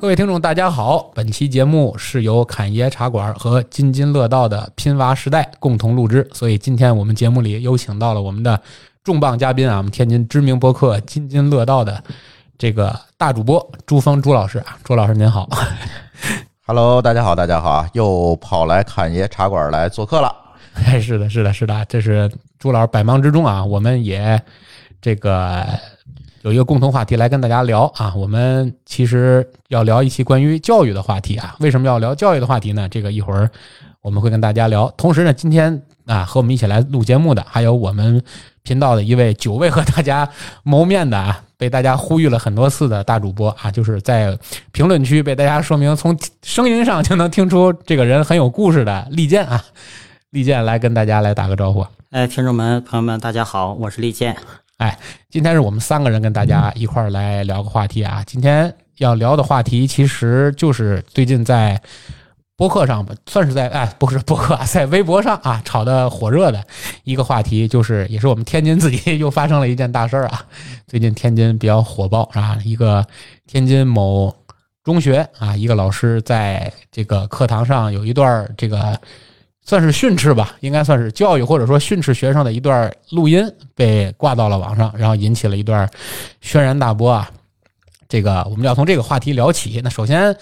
各位听众，大家好！本期节目是由侃爷茶馆和津津乐道的拼娃时代共同录制，所以今天我们节目里有请到了我们的重磅嘉宾啊，我们天津知名播客津津乐道的这个大主播朱峰朱老师啊，朱老师您好。Hello，大家好，大家好啊，又跑来侃爷茶馆来做客了。哎，是的，是的，是的，这是朱老师百忙之中啊，我们也这个有一个共同话题来跟大家聊啊。我们其实要聊一期关于教育的话题啊。为什么要聊教育的话题呢？这个一会儿我们会跟大家聊。同时呢，今天啊和我们一起来录节目的还有我们频道的一位久未和大家谋面的啊，被大家呼吁了很多次的大主播啊，就是在评论区被大家说明从声音上就能听出这个人很有故事的利剑啊。利剑来跟大家来打个招呼。哎，听众们、朋友们，大家好，我是利剑。今天是我们三个人跟大家一块儿来聊个话题啊。今天要聊的话题其实就是最近在播客上吧，算是在哎，不是播客啊，在微博上啊炒的火热的一个话题，就是也是我们天津自己 又发生了一件大事儿啊。最近天津比较火爆啊，一个天津某中学啊，一个老师在这个课堂上有一段儿这个。算是训斥吧，应该算是教育或者说训斥学生的一段录音被挂到了网上，然后引起了一段轩然大波啊。这个我们要从这个话题聊起。那首先，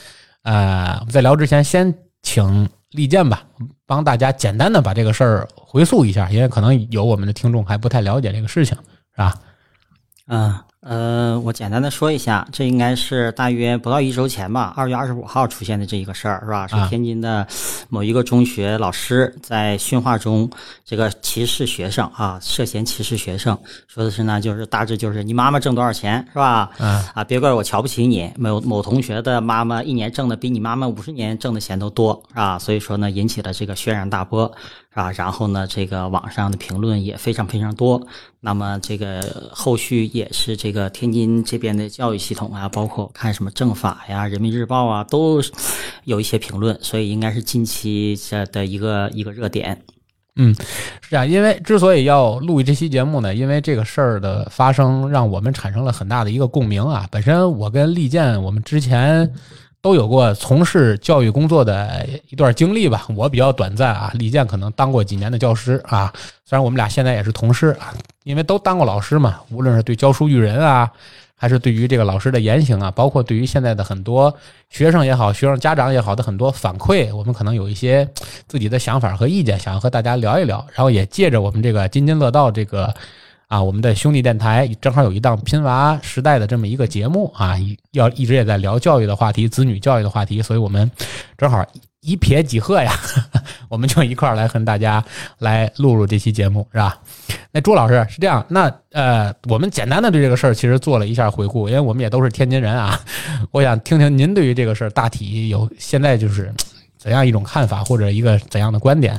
呃，我们在聊之前，先请利剑吧，帮大家简单的把这个事儿回溯一下，因为可能有我们的听众还不太了解这个事情，是吧？嗯呃，我简单的说一下，这应该是大约不到一周前吧，二月二十五号出现的这一个事儿，是吧？是啊天津的某一个中学老师在训话中这个歧视学生啊，涉嫌歧视学生，说的是呢，就是大致就是你妈妈挣多少钱，是吧？嗯啊，别怪我瞧不起你。某某同学的妈妈一年挣的比你妈妈五十年挣的钱都多，是吧？所以说呢，引起了这个轩然大波，是吧？然后呢，这个网上的评论也非常非常多。那么这个后续也是这个天津这边的教育系统啊，包括看什么政法呀、人民日报啊，都有一些评论，所以应该是近期这的一个一个热点。嗯是啊，因为之所以要录这期节目呢，因为这个事儿的发生，让我们产生了很大的一个共鸣啊。本身我跟利剑，我们之前都有过从事教育工作的一段经历吧。我比较短暂啊，李健可能当过几年的教师啊。虽然我们俩现在也是同事啊，因为都当过老师嘛，无论是对教书育人啊，还是对于这个老师的言行啊，包括对于现在的很多学生也好、学生家长也好的很多反馈，我们可能有一些自己的想法和意见，想要和大家聊一聊。然后也借着我们这个津津乐道这个啊，我们的兄弟电台正好有一档拼娃时代的这么一个节目啊，要一直也在聊教育的话题、子女教育的话题，所以我们正好一撇几鹤呀，我们就一块儿来和大家来录录这期节目，是吧？那朱老师是这样，那呃，我们简单的对这个事儿其实做了一下回顾，因为我们也都是天津人啊，我想听听您对于这个事儿大体有现在就是怎样一种看法，或者一个怎样的观点？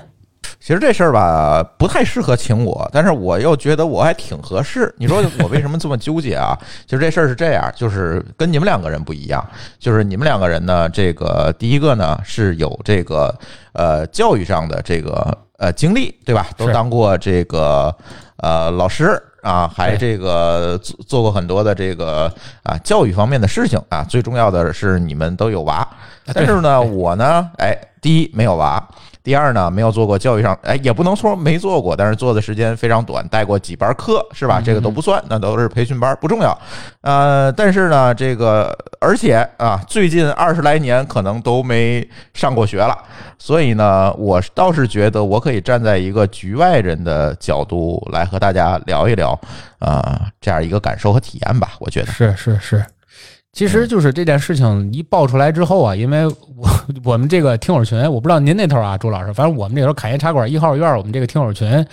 其实这事儿吧，不太适合请我，但是我又觉得我还挺合适。你说我为什么这么纠结啊？其实这事儿是这样，就是跟你们两个人不一样，就是你们两个人呢，这个第一个呢是有这个呃教育上的这个呃经历，对吧？都当过这个呃老师。啊，还这个做做过很多的这个啊教育方面的事情啊，最重要的是你们都有娃，但是呢，我呢，哎，第一没有娃，第二呢，没有做过教育上，哎，也不能说没做过，但是做的时间非常短，带过几班课，是吧？这个都不算，那都是培训班，不重要。呃，但是呢，这个而且啊，最近二十来年可能都没上过学了，所以呢，我倒是觉得我可以站在一个局外人的角度来和大家聊一聊，啊、这样一个感受和体验吧。我觉得，是是是，其实就是这件事情一爆出来之后啊，因为我我们这个听友群，我不知道您那头啊，朱老师，反正我们这头侃爷茶馆一号院，我们这个听友群，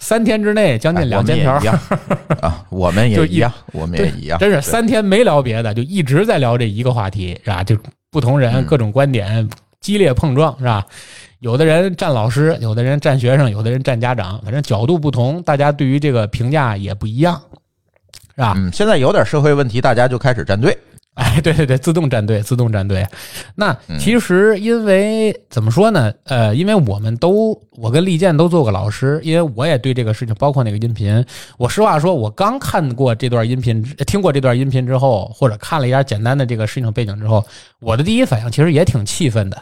三天之内将近哎两千条啊，我们也一样，我们也一样，真是三天没聊别的，就一直在聊这一个话题，是吧？就不同人嗯各种观点激烈碰撞，是吧？有的人站老师，有的人站学生，有的人站家长，反正角度不同，大家对于这个评价也不一样，是吧？嗯，现在有点社会问题，大家就开始站队。哎，对对对，自动站队，自动站队。那嗯其实因为怎么说呢？呃，因为我们都，我跟利剑都做过老师，因为我也对这个事情，包括那个音频，我实话说，我刚看过这段音频，听过这段音频之后，或者看了一下简单的这个事情背景之后，我的第一反应其实也挺气愤的，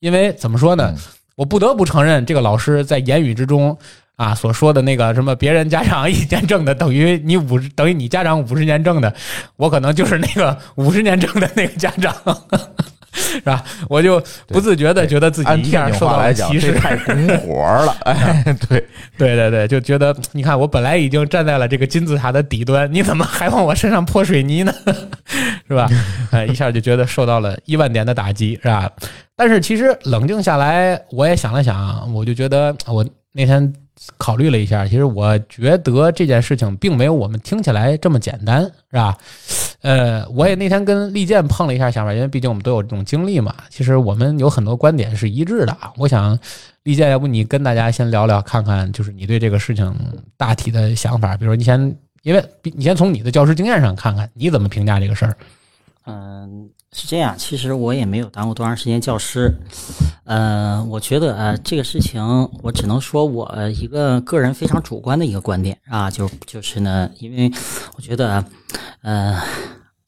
因为怎么说呢？嗯我不得不承认，这个老师在言语之中啊所说的那个什么别人家长 一年挣的等于你五十等于你家长五十年挣的，我可能就是那个五十年挣的那个家长，是吧？我就不自觉的觉得自己一下受到了歧视这，太拱火 了。哎，对，对对对，就觉得你看我本来已经站在了这个金字塔的底端，你怎么还往我身上泼水泥呢？是吧？哎，一下就觉得受到了一万点的打击，是吧？但是其实冷静下来，我也想了想，我就觉得我那天考虑了一下，其实我觉得这件事情并没有我们听起来这么简单，是吧？呃，我也那天跟利剑碰了一下想法，因为毕竟我们都有这种经历嘛。其实我们有很多观点是一致的啊。我想，利剑，要不你跟大家先聊聊，看看就是你对这个事情大体的想法。比如说，你先，因为你先从你的教师经验上看看，你怎么评价这个事儿？嗯，是这样。其实我也没有当过多长时间教师，呃，我觉得呃这个事情，我只能说我一个个人非常主观的一个观点啊，就就是呢，因为我觉得，呃，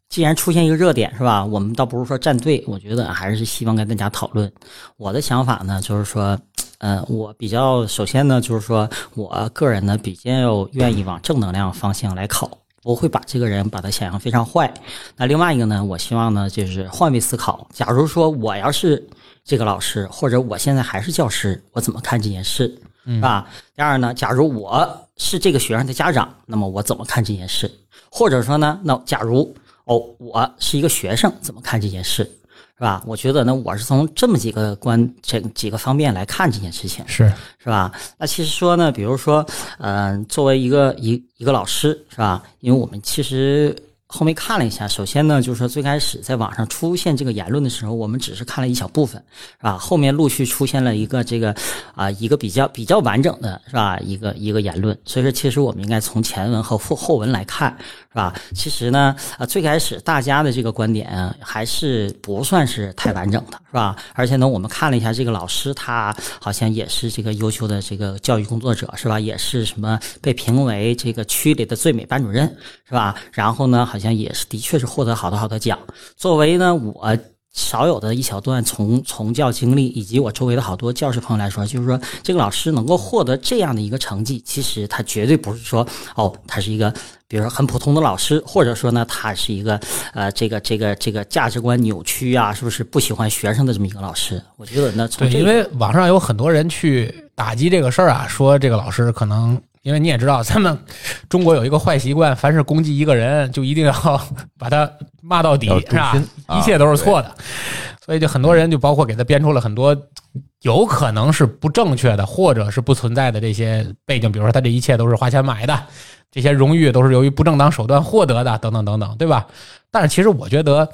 既然出现一个热点是吧，我们倒不是说站队，我觉得还是希望跟大家讨论。我的想法呢，就是说。呃，我比较首先呢，就是说我个人呢比较愿意往正能量方向来考，不会把这个人把他想象非常坏。那另外一个呢，我希望呢就是换位思考。假如说我要是这个老师，或者我现在还是教师，我怎么看这件事，是吧？第二呢，假如我是这个学生的家长，那么我怎么看这件事？或者说呢，那假如哦，我是一个学生，怎么看这件事？是吧？我觉得呢，我是从这么几个观这几个方面来看这件事情。是是吧？那其实说呢，比如说，嗯、作为一个一一个老师，是吧？因为我们其实后面看了一下，首先呢，就是说最开始在网上出现这个言论的时候，我们只是看了一小部分，是吧？后面陆续出现了一个这个啊、一个比较比较完整的，是吧？一个一个言论，所以说其实我们应该从前文和后后文来看，是吧？其实呢，啊，最开始大家的这个观点还是不算是太完整的，是吧？而且呢，我们看了一下这个老师，他好像也是这个优秀的这个教育工作者，是吧？也是什么被评为这个区里的最美班主任，是吧？然后呢，好好像也是的确是获得好多好多奖。作为呢，我。少有的一小段从从教经历，以及我周围的好多教师朋友来说，就是说这个老师能够获得这样的一个成绩，其实他绝对不是说哦，他是一个比如说很普通的老师，或者说呢，他是一个呃这个这个这个价值观扭曲啊，是不是不喜欢学生的这么一个老师？我觉得呢，从对，因为网上有很多人去打击这个事儿啊，说这个老师可能。因为你也知道，咱们中国有一个坏习惯，凡是攻击一个人，就一定要把他骂到底，是吧？一切都是错的，所以就很多人就包括给他编出了很多有可能是不正确的，或者是不存在的这些背景，比如说他这一切都是花钱买的，这些荣誉都是由于不正当手段获得的，等等等等，对吧？但是其实我觉得，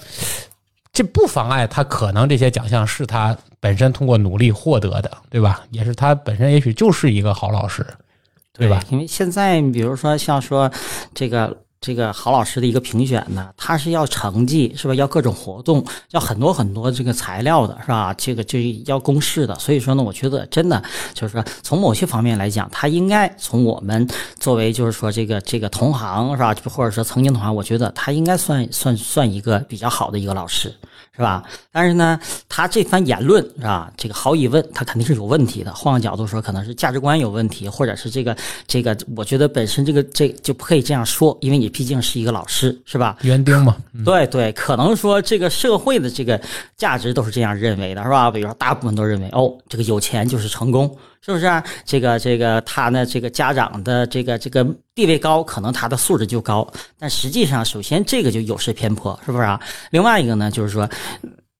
这不妨碍他可能这些奖项是他本身通过努力获得的，对吧？也是他本身也许就是一个好老师，对吧？？因为现在比如说像说这个。这个好老师的一个评选呢，他是要成绩，是吧？要各种活动，要很多很多这个材料的，是吧？这个就要公示的。所以说呢，我觉得真的就是说，从某些方面来讲，他应该从我们作为就是说这个这个同行，是吧？或者说曾经同行，我觉得他应该算算算一个比较好的一个老师。是吧？但是呢，他这番言论是吧？这个毫无疑问，他肯定是有问题的。换个角度说，可能是价值观有问题，或者是这个这个，我觉得本身这个这就不可以这样说，因为你毕竟是一个老师，是吧？园丁嘛，嗯对对，可能说这个社会的这个价值都是这样认为的，是吧？比如说，大部分都认为，哦，这个有钱就是成功，是不是啊、这个这个他呢，这个家长的这个这个地位高，可能他的素质就高。但实际上，首先这个就有失偏颇，是不是啊？另外一个呢，就是说。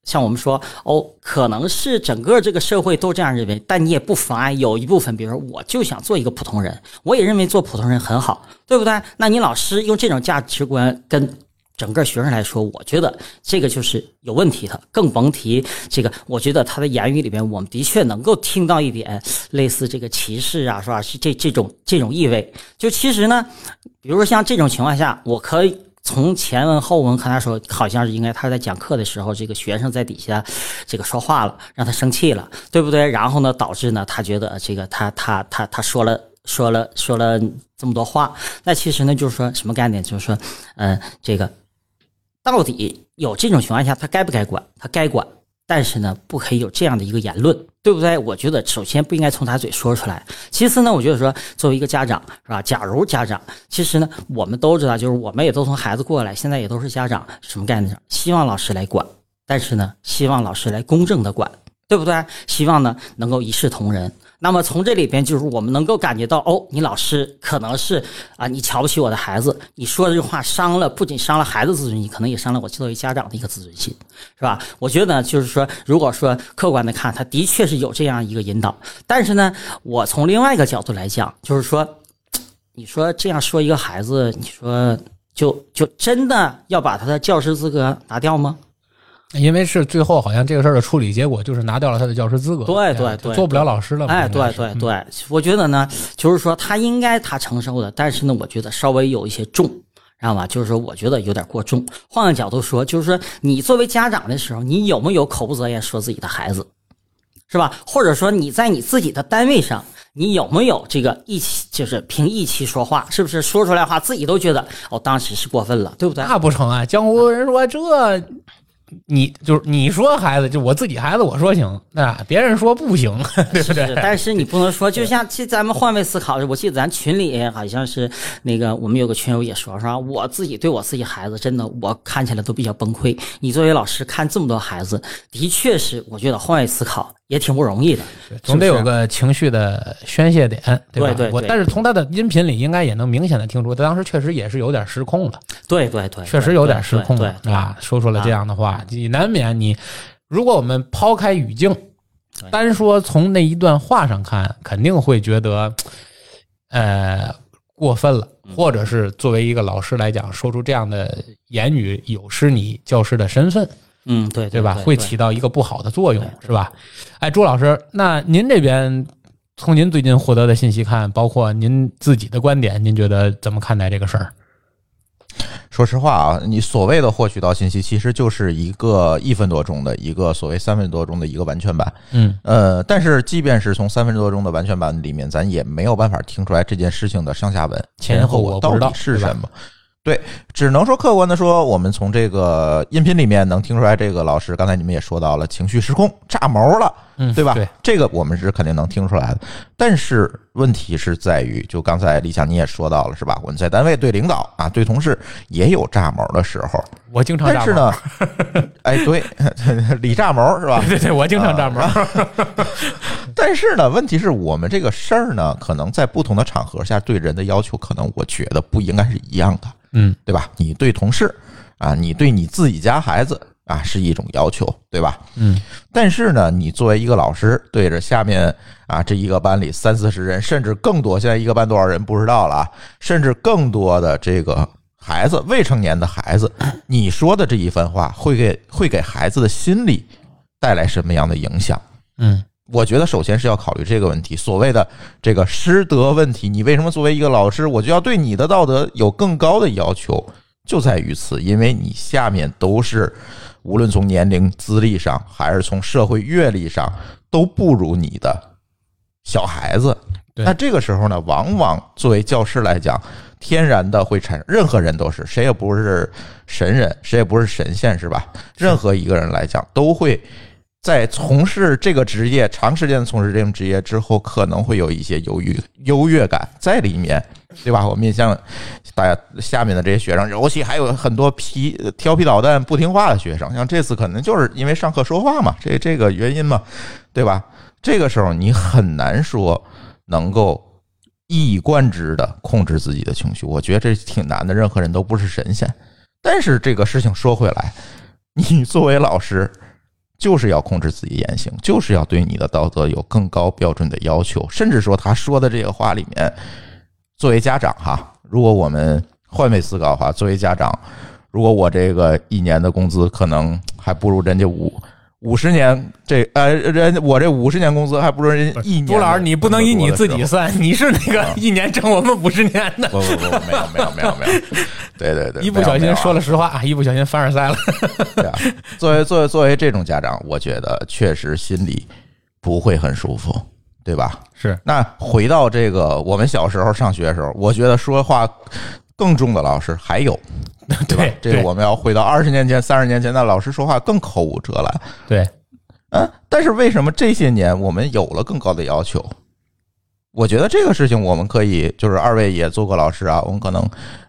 像我们说哦，可能是整个这个社会都这样认为，但你也不妨碍有一部分，比如说我就想做一个普通人，我也认为做普通人很好，对不对？那你老师用这种价值观跟整个学生来说，我觉得这个就是有问题的，更甭提这个。我觉得他的言语里边，我们的确能够听到一点类似这个歧视啊，是吧？是这这种这种意味。就其实呢，比如说像这种情况下，我可以从前文后文看他说，好像是应该他在讲课的时候，这个学生在底下这个说话了，让他生气了，对不对？然后呢，导致呢，他觉得这个他他他他说了说了说了这么多话，那其实呢，就是说什么概念？就是说，嗯，这个到底有这种情况下，他该不该管？他该管。但是呢，不可以有这样的一个言论，对不对？我觉得首先不应该从他嘴说出来。其次呢，我觉得说作为一个家长，是吧？假如家长，其实呢，我们都知道，就是我们也都从孩子过来，现在也都是家长，什么概念？希望老师来管，但是呢，希望老师来公正的管，对不对？希望呢，能够一视同仁。那么从这里边，就是我们能够感觉到，哦，你老师可能是啊，你瞧不起我的孩子，你说这句话伤了，不仅伤了孩子自尊心，可能也伤了我作为家长的一个自尊心，是吧？我觉得呢，就是说，如果说客观的看，他的确是有这样一个引导，但是呢，我从另外一个角度来讲，就是说，你说这样说一个孩子，你说就就真的要把他的教师资格拿掉吗？因为是最后好像这个事儿的处理结果就是拿掉了他的教师资格，对对对，做不了老师了。哎，对对对，我觉得呢，就是说他应该他承受的，但是呢，我觉得稍微有一些重，知道吧？就是说，我觉得有点过重。换个角度说，就是说，你作为家长的时候，你有没有口不择言说自己的孩子，是吧？或者说你在你自己的单位上，你有没有这个义气，就是凭义气说话，是不是说出来话自己都觉得哦，当时是过分了，对不对？那不成啊！江湖人说这。你就是你说孩子，就我自己孩子，我说行，那别人说不行，对不对？但是你不能说，就像其咱们换位思考，我记得咱群里好像是那个我们有个群友也说，说我自己对我自己孩子，真的我看起来都比较崩溃。你作为老师看这么多孩子，的确是我觉得换位思考也挺不容易的，总得有个情绪的宣泄点，对吧？对对。我但是从他的音频里应该也能明显的听出，他当时确实也是有点失控了。对对对，确实有点失控了啊！说出了这样的话。你难免你，如果我们抛开语境，单说从那一段话上看，肯定会觉得，呃，过分了，或者是作为一个老师来讲，说出这样的言语有失你教师的身份，嗯，对，对吧？会起到一个不好的作用，是吧？哎，朱老师，那您这边从您最近获得的信息看，包括您自己的观点，您觉得怎么看待这个事儿？说实话啊，你所谓的获取到信息，其实就是一个一分多钟的一个所谓三分多钟的一个完全版。嗯，呃，但是即便是从三分多钟的完全版里面，咱也没有办法听出来这件事情的上下文前后果到底是什么。对，只能说客观的说，我们从这个音频里面能听出来，这个老师刚才你们也说到了，情绪失控，炸毛了，嗯，对吧？对，这个我们是肯定能听出来的。但是问题是在于，就刚才李强你也说到了，是吧？我们在单位对领导啊，对同事也有炸毛的时候。我经常但是呢，哎，对，李炸毛是吧？对对，我经常炸毛。但是呢，问题是我们这个事儿呢，可能在不同的场合下对人的要求，可能我觉得不应该是一样的。嗯，对吧？你对同事啊，你对你自己家孩子啊，是一种要求，对吧？嗯。但是呢，你作为一个老师，对着下面啊这一个班里三四十人，甚至更多，现在一个班多少人不知道了啊，甚至更多的这个孩子，未成年的孩子，你说的这一番话，会给会给孩子的心理带来什么样的影响？嗯。我觉得首先是要考虑这个问题，所谓的这个师德问题。你为什么作为一个老师，我就要对你的道德有更高的要求？就在于此，因为你下面都是无论从年龄资历上，还是从社会阅历上，都不如你的小孩子。那这个时候呢，往往作为教师来讲，天然的会产生，任何人都是，谁也不是神人，谁也不是神仙，是吧？任何一个人来讲，都会。在从事这个职业长时间从事这种职业之后，可能会有一些优越优越感在里面，对吧？我们也像大家下面的这些学生，尤其还有很多皮调皮捣蛋、不听话的学生，像这次可能就是因为上课说话嘛，这这个原因嘛，对吧？这个时候你很难说能够一以贯之的控制自己的情绪，我觉得这挺难的。任何人都不是神仙，但是这个事情说回来，你作为老师。就是要控制自己言行，就是要对你的道德有更高标准的要求。甚至说他说的这个话里面，作为家长哈，如果我们换位思考的话，作为家长，如果我这个一年的工资可能还不如人家五五十年这呃人我这五十年工资还不如人一年。朱老师，你不能以你自己算，你是那个一年挣我们五十年的。不不不，没有没有没有没有，对对对，一不小心说了实话，一不小心凡尔赛了。对啊，作为作为作为这种家长，我觉得确实心里不会很舒服，对吧？是。那回到这个我们小时候上学的时候，我觉得说话更重的老师还有。对吧？这个我们要回到二十年前、三十年前，那老师说话更口无遮拦。对，嗯，但是为什么这些年我们有了更高的要求？我觉得这个事情我们可以，就是二位也做过老师啊，我们可能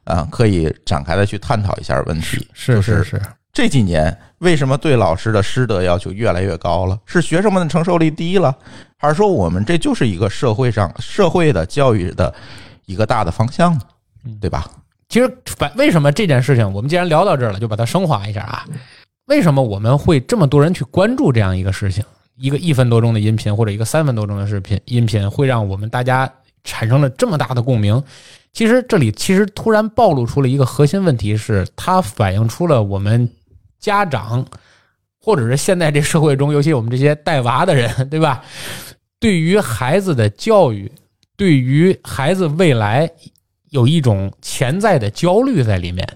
啊可以展开的去探讨一下问题。是是是，这几年为什么对老师的师德要求越来越高了？是学生们的承受力低了，还是说我们这就是一个社会上社会的教育的一个大的方向呢？对吧？其实，反为什么这件事情，我们既然聊到这儿了，就把它升华一下啊？为什么我们会这么多人去关注这样一个事情？一个一分多钟的音频，或者一个三分多钟的视频音频，会让我们大家产生了这么大的共鸣？其实这里其实突然暴露出了一个核心问题，是它反映出了我们家长，或者是现在这社会中，尤其我们这些带娃的人，对吧？对于孩子的教育，对于孩子未来。有一种潜在的焦虑在里面，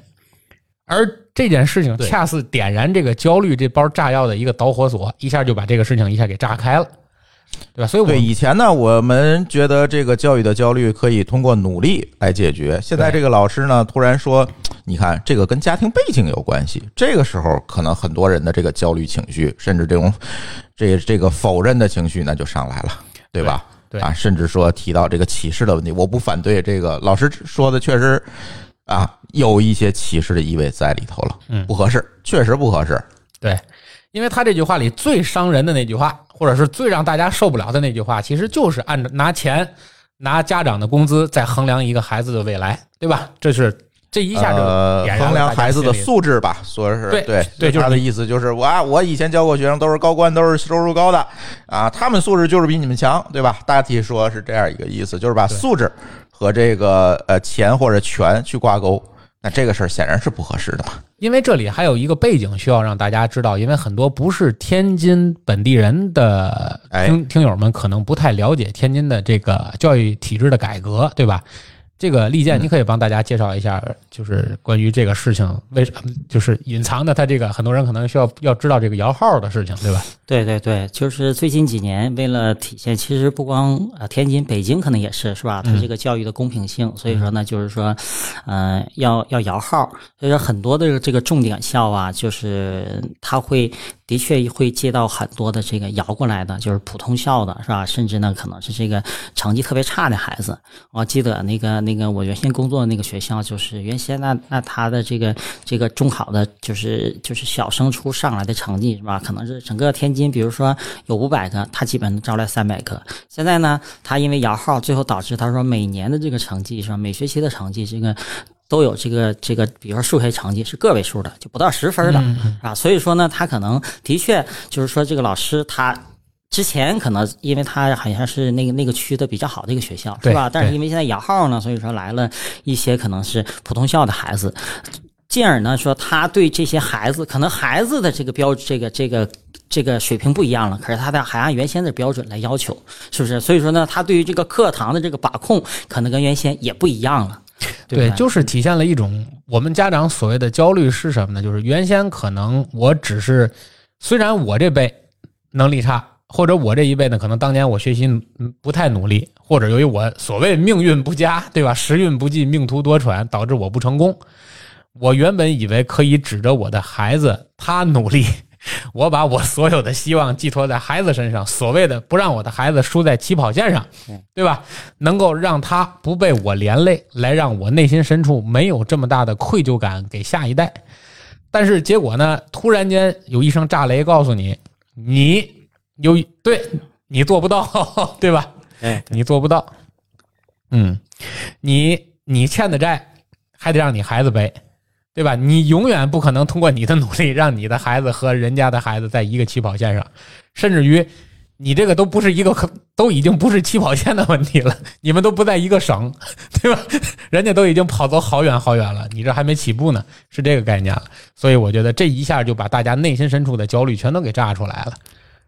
而这件事情恰似点燃这个焦虑这包炸药的一个导火索，一下就把这个事情一下给炸开了，对吧？所以，对以前呢，我们觉得这个教育的焦虑可以通过努力来解决。现在这个老师呢，突然说：“你看，这个跟家庭背景有关系。”这个时候，可能很多人的这个焦虑情绪，甚至这种这这个否认的情绪，那就上来了，对吧？对啊，甚至说提到这个歧视的问题，我不反对这个老师说的，确实啊有一些歧视的意味在里头了，嗯，不合适，确实不合适。对，因为他这句话里最伤人的那句话，或者是最让大家受不了的那句话，其实就是按照拿钱拿家长的工资在衡量一个孩子的未来，对吧？这是。这一下就衡量孩子的素质吧，说是对对对，他的意思就是我啊，我以前教过学生都是高官，都是收入高的啊，他们素质就是比你们强，对吧？大体说是这样一个意思，就是把素质和这个呃钱或者权去挂钩，那这个事儿显然是不合适的嘛。因为这里还有一个背景需要让大家知道，因为很多不是天津本地人的听听友们可能不太了解天津的这个教育体制的改革，对吧？这个利剑，你可以帮大家介绍一下，就是关于这个事情为什么就是隐藏的，他这个很多人可能需要要知道这个摇号的事情，对吧？对对对，就是最近几年，为了体现，其实不光呃天津、北京可能也是，是吧？它这个教育的公平性，所以说呢，就是说，嗯，要要摇号，所以说很多的这个重点校啊，就是他会。的确会接到很多的这个摇过来的，就是普通校的，是吧？甚至呢，可能是这个成绩特别差的孩子。我记得那个那个我原先工作的那个学校，就是原先那那他的这个这个中考的，就是就是小升初上来的成绩，是吧？可能是整个天津，比如说有五百个，他基本能招来三百个。现在呢，他因为摇号，最后导致他说每年的这个成绩是吧？每学期的成绩这个。都有这个这个，比如说数学成绩是个位数的，就不到十分的啊。所以说呢，他可能的确就是说，这个老师他之前可能因为他好像是那个那个区的比较好的一个学校，是吧？但是因为现在摇号呢，所以说来了一些可能是普通校的孩子，进而呢说他对这些孩子，可能孩子的这个标这个这个这个水平不一样了，可是他的还按原先的标准来要求，是不是？所以说呢，他对于这个课堂的这个把控，可能跟原先也不一样了。对，就是体现了一种我们家长所谓的焦虑是什么呢？就是原先可能我只是，虽然我这辈能力差，或者我这一辈呢，可能当年我学习不太努力，或者由于我所谓命运不佳，对吧？时运不济，命途多舛，导致我不成功。我原本以为可以指着我的孩子，他努力。我把我所有的希望寄托在孩子身上，所谓的不让我的孩子输在起跑线上，对吧？能够让他不被我连累，来让我内心深处没有这么大的愧疚感给下一代。但是结果呢？突然间有一声炸雷，告诉你，你有对你做不到，对吧？哎，你做不到。嗯，你你欠的债还得让你孩子背。对吧？你永远不可能通过你的努力让你的孩子和人家的孩子在一个起跑线上，甚至于你这个都不是一个可，都已经不是起跑线的问题了，你们都不在一个省，对吧？人家都已经跑走好远好远了，你这还没起步呢，是这个概念了。所以我觉得这一下就把大家内心深处的焦虑全都给炸出来了。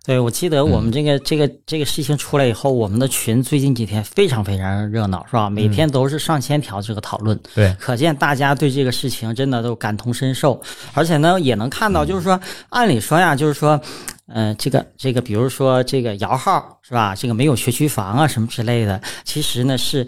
对，我记得我们这个、这个这个事情出来以后，我们的群最近几天非常非常热闹，是吧？每天都是上千条这个讨论，对，可见大家对这个事情真的都感同身受，而且呢，也能看到，就是说，按理说呀，就是说，嗯、这个这个，比如说这个摇号是吧？这个没有学区房啊什么之类的，其实呢是。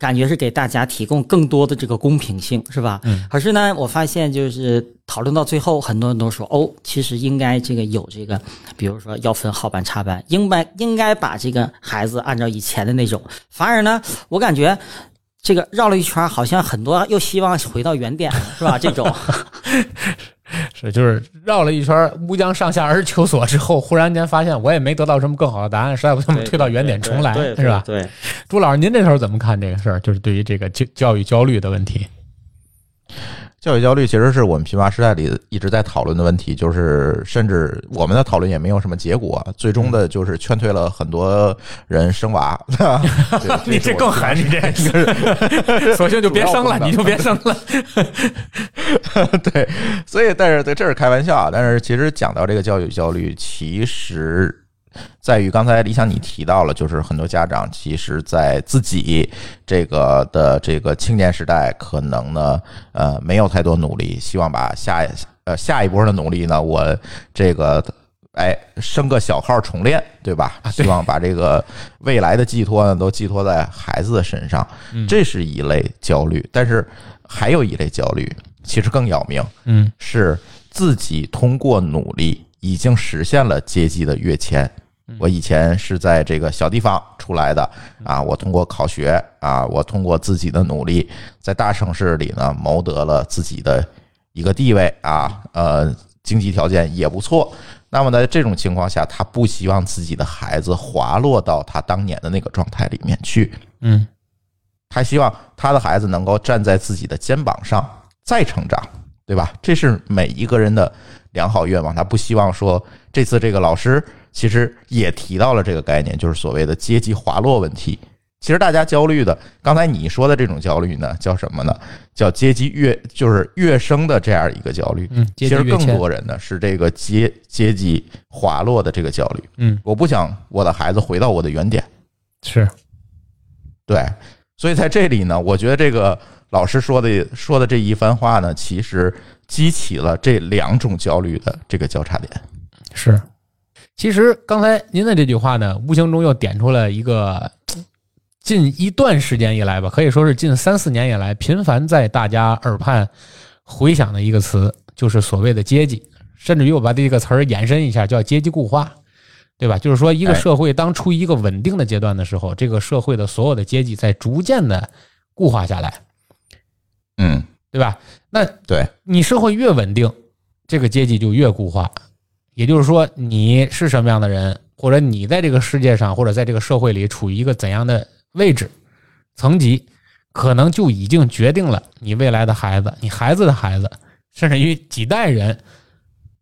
感觉是给大家提供更多的这个公平性，是吧？嗯。可是呢，我发现就是讨论到最后，很多人都说，哦，其实应该这个有这个，比如说要分好班差班，应该应该把这个孩子按照以前的那种。反而呢，我感觉这个绕了一圈，好像很多又希望回到原点了，是吧？这种。是，就是绕了一圈乌江上下而求索之后，忽然间发现我也没得到什么更好的答案，实在不行我们退到原点重来，对是吧？对。朱老师，您这头怎么看这个事儿？就是对于这个教教育焦虑的问题。教育焦虑其实是我们贫乏时代里一直在讨论的问题，就是甚至我们的讨论也没有什么结果，最终的就是劝退了很多人生娃。对你这更狠，你这个，索性就别生了，你就别生了。对，所以但是这是开玩笑啊，但是其实讲到这个教育焦虑，其实。在于刚才李想你提到了，就是很多家长其实，在自己这个的这个青年时代，可能呢，呃，没有太多努力，希望把下呃下一波的努力呢，我这个哎升个小号重练，对吧？希望把这个未来的寄托呢，都寄托在孩子的身上，这是一类焦虑。但是还有一类焦虑，其实更要命，嗯，是自己通过努力已经实现了阶级的跃迁。我以前是在这个小地方出来的啊，我通过考学啊，我通过自己的努力，在大城市里呢谋得了自己的一个地位啊，呃，经济条件也不错。那么在这种情况下，他不希望自己的孩子滑落到他当年的那个状态里面去，嗯，他希望他的孩子能够站在自己的肩膀上再成长，对吧？这是每一个人的良好愿望。他不希望说这次这个老师。其实也提到了这个概念，就是所谓的阶级滑落问题。其实大家焦虑的，刚才你说的这种焦虑呢，叫什么呢？叫阶级跃，就是跃升的这样一个焦虑。嗯，其实更多人呢是这个阶阶级滑落的这个焦虑。嗯，我不想我的孩子回到我的原点。是，对。所以在这里呢，我觉得这个老师说的说的这一番话呢，其实激起了这两种焦虑的这个交叉点。是。其实刚才您的这句话呢，无形中又点出了一个近一段时间以来吧，可以说是近三四年以来频繁在大家耳畔回响的一个词，就是所谓的阶级，甚至于我把这个词儿延伸一下，叫阶级固化，对吧？就是说，一个社会当处于一个稳定的阶段的时候，这个社会的所有的阶级在逐渐的固化下来，嗯，对吧？那对你社会越稳定，这个阶级就越固化。也就是说，你是什么样的人，或者你在这个世界上，或者在这个社会里处于一个怎样的位置、层级，可能就已经决定了你未来的孩子、你孩子的孩子，甚至于几代人，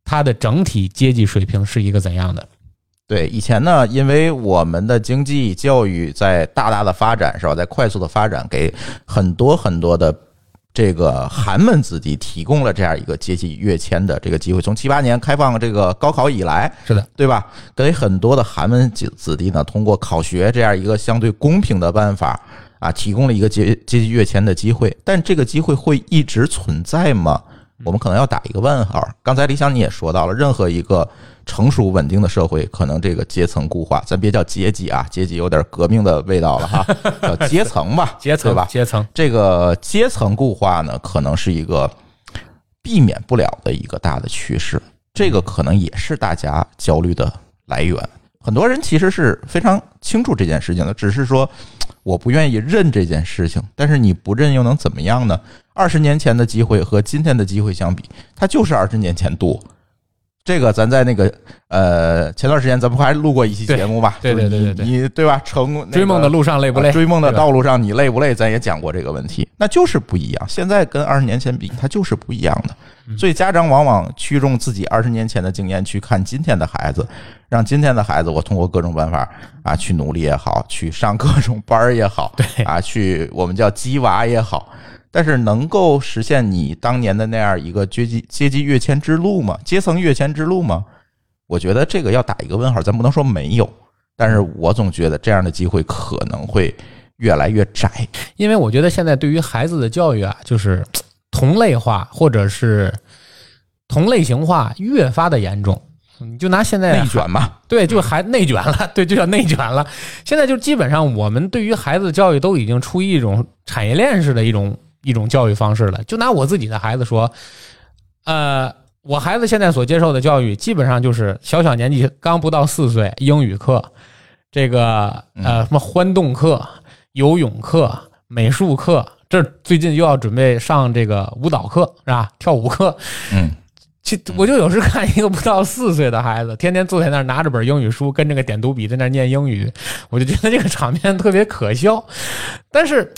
他的整体阶级水平是一个怎样的。对，以前呢，因为我们的经济教育在大大的发展，是吧？在快速的发展，给很多很多的。这个寒门子弟提供了这样一个阶级跃迁的这个机会。从七八年开放这个高考以来，是的，对吧？给很多的寒门子子弟呢，通过考学这样一个相对公平的办法啊，提供了一个阶阶级跃迁的机会。但这个机会会一直存在吗？我们可能要打一个问号。刚才李想你也说到了，任何一个。成熟稳定的社会，可能这个阶层固化，咱别叫阶级啊，阶级有点革命的味道了哈，叫阶层吧，阶层吧，阶层。这个阶层固化呢，可能是一个避免不了的一个大的趋势，这个可能也是大家焦虑的来源。很多人其实是非常清楚这件事情的，只是说我不愿意认这件事情。但是你不认又能怎么样呢？二十年前的机会和今天的机会相比，它就是二十年前多。这个咱在那个呃前段时间咱不还录过一期节目吧？对对对对对你对吧？成那个追梦的路上累不累？啊追梦的道路上你累不累？咱也讲过这个问题，那就是不一样。现在跟二十年前比，它就是不一样的。嗯所以家长往往驱动自己二十年前的经验去看今天的孩子，让今天的孩子我通过各种办法啊去努力也好，去上各种班儿也好，对啊，去我们叫鸡娃也好。但是能够实现你当年的那样一个阶级阶级跃迁之路吗？阶层跃迁之路吗？我觉得这个要打一个问号，咱不能说没有，但是我总觉得这样的机会可能会越来越窄。因为我觉得现在对于孩子的教育啊，就是 同类化或者是同类型化越发的严重。你就拿现在内卷嘛，对，就还内卷了，对，就叫内卷了。现在就基本上我们对于孩子的教育都已经出于一种产业链式的一种一种教育方式了。就拿我自己的孩子说，呃，我孩子现在所接受的教育，基本上就是小小年纪刚不到四岁，英语课，这个呃什么欢动课、游泳课、美术课，这最近又要准备上这个舞蹈课是吧？跳舞课，嗯，其我就有时看一个不到四岁的孩子，天天坐在那儿拿着本英语书，跟这个点读笔在那儿念英语，我就觉得这个场面特别可笑。但是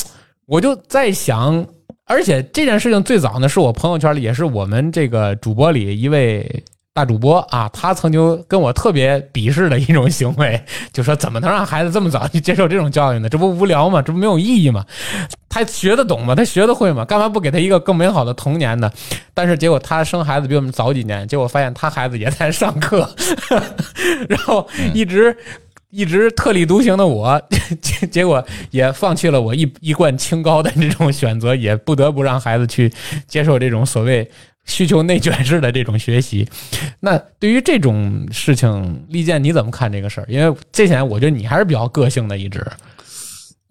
我就在想，而且这件事情最早呢，是我朋友圈里，也是我们这个主播里一位大主播啊，他曾经跟我特别鄙视的一种行为，就说怎么能让孩子这么早去接受这种教育呢？这不无聊吗？这不没有意义吗？他学得懂吗？他学得会吗？干嘛不给他一个更美好的童年呢？但是结果他生孩子比我们早几年，结果发现他孩子也在上课，然后一直。一直特立独行的我，结结果也放弃了我一一贯清高的这种选择，也不得不让孩子去接受这种所谓需求内卷式的这种学习。那对于这种事情，利剑你怎么看这个事儿？因为这些年我觉得你还是比较个性的，一直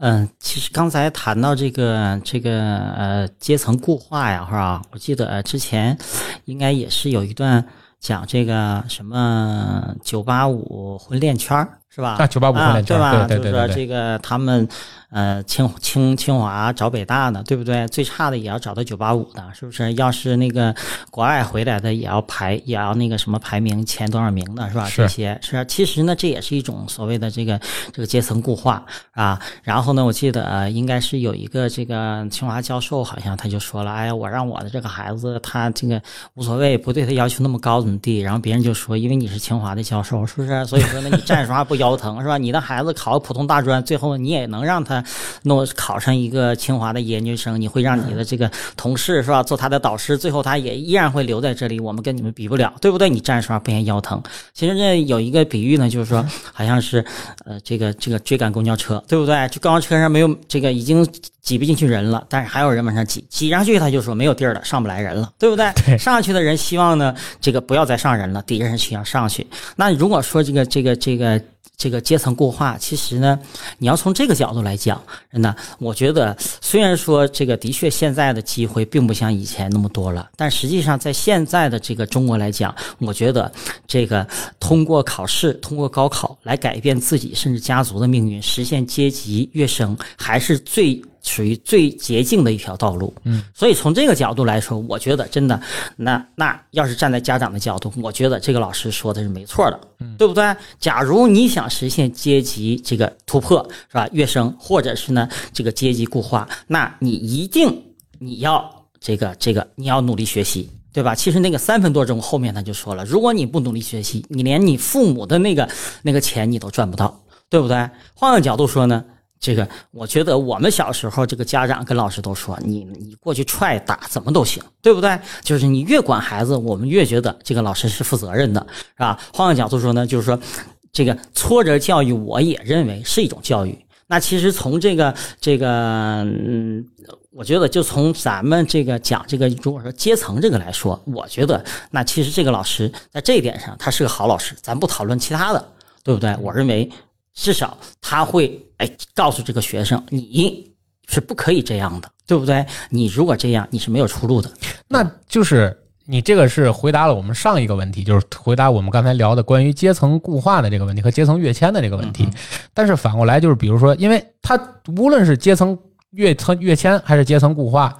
嗯，其实刚才谈到这个这个呃阶层固化呀，是吧？我记得之前应该也是有一段讲这个什么九八五婚恋圈儿是吧？啊985婚恋圈啊、对吧？对对对对对就是说这个他们呃清清清华找北大的，对不对？最差的也要找到九八五的，是不是？要是那个国外回来的，也要排也要那个什么排名前多少名的，是吧？这些是啊。其实呢，这也是一种所谓的这个这个阶层固化啊。然后呢，我记得、呃、应该是有一个这个清华教授，好像他就说了，哎呀，我让我的这个孩子他这个无所谓，不对他要求那么高怎么地。然后别人就说，因为你是清华的教授，是不是？所以说呢，你站着说话不 腰疼，是吧？你的孩子考个普通大专，最后你也能让他弄考上一个清华的研究生，你会让你的这个同事是吧做他的导师，最后他也依然会留在这里，我们跟你们比不了，对不对？你站着说话不嫌腰疼。其实这有一个比喻呢，就是说好像是呃这个这个追赶公交车，对不对？就公交车上没有这个已经挤不进去人了，但是还有人往上挤，挤上去他就说没有地儿了，上不来人了，对不对？对上去的人希望呢这个不要再上人了，底下人需要上去。那如果说这个这个这个。这个阶层固化，其实呢，你要从这个角度来讲，那，我觉得虽然说这个的确现在的机会并不像以前那么多了，但实际上在现在的这个中国来讲，我觉得这个通过考试、通过高考来改变自己甚至家族的命运，实现阶级跃升，还是最。属于最捷径的一条道路，嗯，所以从这个角度来说，我觉得真的，那那要是站在家长的角度，我觉得这个老师说的是没错的，嗯，对不对？假如你想实现阶级这个突破，是吧？跃升，或者是呢这个阶级固化，那你一定你要这个这个你要努力学习。对吧？其实那个三分多钟后面他就说了，如果你不努力学习，你连你父母的那个那个钱你都赚不到，对不对？换个角度说呢，这个我觉得我们小时候这个家长跟老师都说，你你过去踹打怎么都行，对不对？就是你越管孩子，我们越觉得这个老师是负责任的，是吧？换个角度说呢，就是说这个挫折教育，我也认为是一种教育。那其实从这个这个嗯，我觉得就从咱们这个讲这个，如果说阶层这个来说，我觉得那其实这个老师在这一点上他是个好老师，咱不讨论其他的，对不对？我认为至少他会哎告诉这个学生，你是不可以这样的，对不对？你如果这样，你是没有出路的。那就是你这个是回答了我们上一个问题，就是回答我们刚才聊的关于阶层固化的这个问题和阶层跃迁的这个问题。但是反过来就是，比如说，因为他无论是阶层跃层跃迁还是阶层固化，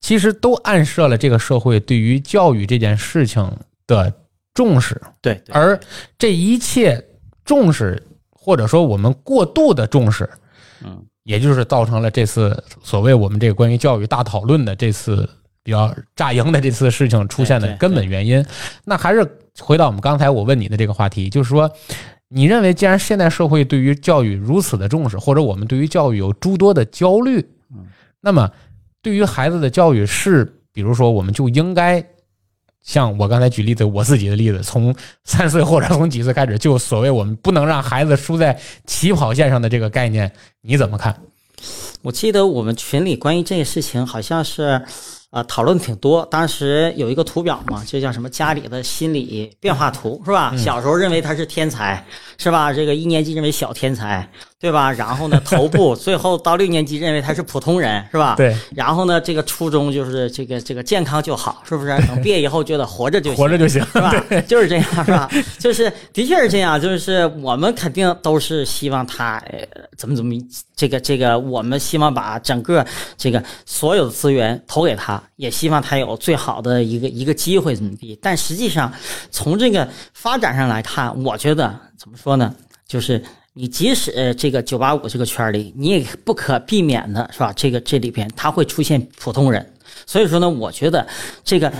其实都暗示了这个社会对于教育这件事情的重视，对，对而这一切重视，或者说我们过度的重视，嗯，也就是造成了这次所谓我们这个关于教育大讨论的这次比较炸营的这次事情出现的根本原因。那还是回到我们刚才我问你的这个话题，就是说，你认为既然现代社会对于教育如此的重视，或者我们对于教育有诸多的焦虑，那么对于孩子的教育是，比如说我们就应该。像我刚才举例子，我自己的例子，从三岁或者从几岁开始，就所谓我们不能让孩子输在起跑线上的这个概念，你怎么看？我记得我们群里关于这个事情好像是，呃，讨论挺多。当时有一个图表嘛，就叫什么家里的心理变化图，是吧？小时候认为他是天才，是吧？这个一年级认为小天才，对吧？然后呢，头部，最后到六年级认为他是普通人，是吧？对。然后呢，这个初中就是这个这个健康就好，是不是？等毕业以后觉得活着就行 活着就行，是吧？就是这样，是吧？就是的确是这样，就是我们肯定都是希望他呃怎么怎么这个这个，我们希望把整个这个所有的资源投给他，也希望他有最好的一个一个机会怎么地。但实际上，从这个发展上来看，我觉得怎么说呢？就是你即使这个九八五这个圈里，你也不可避免的是吧？这个这里边它会出现普通人，所以说呢，我觉得这个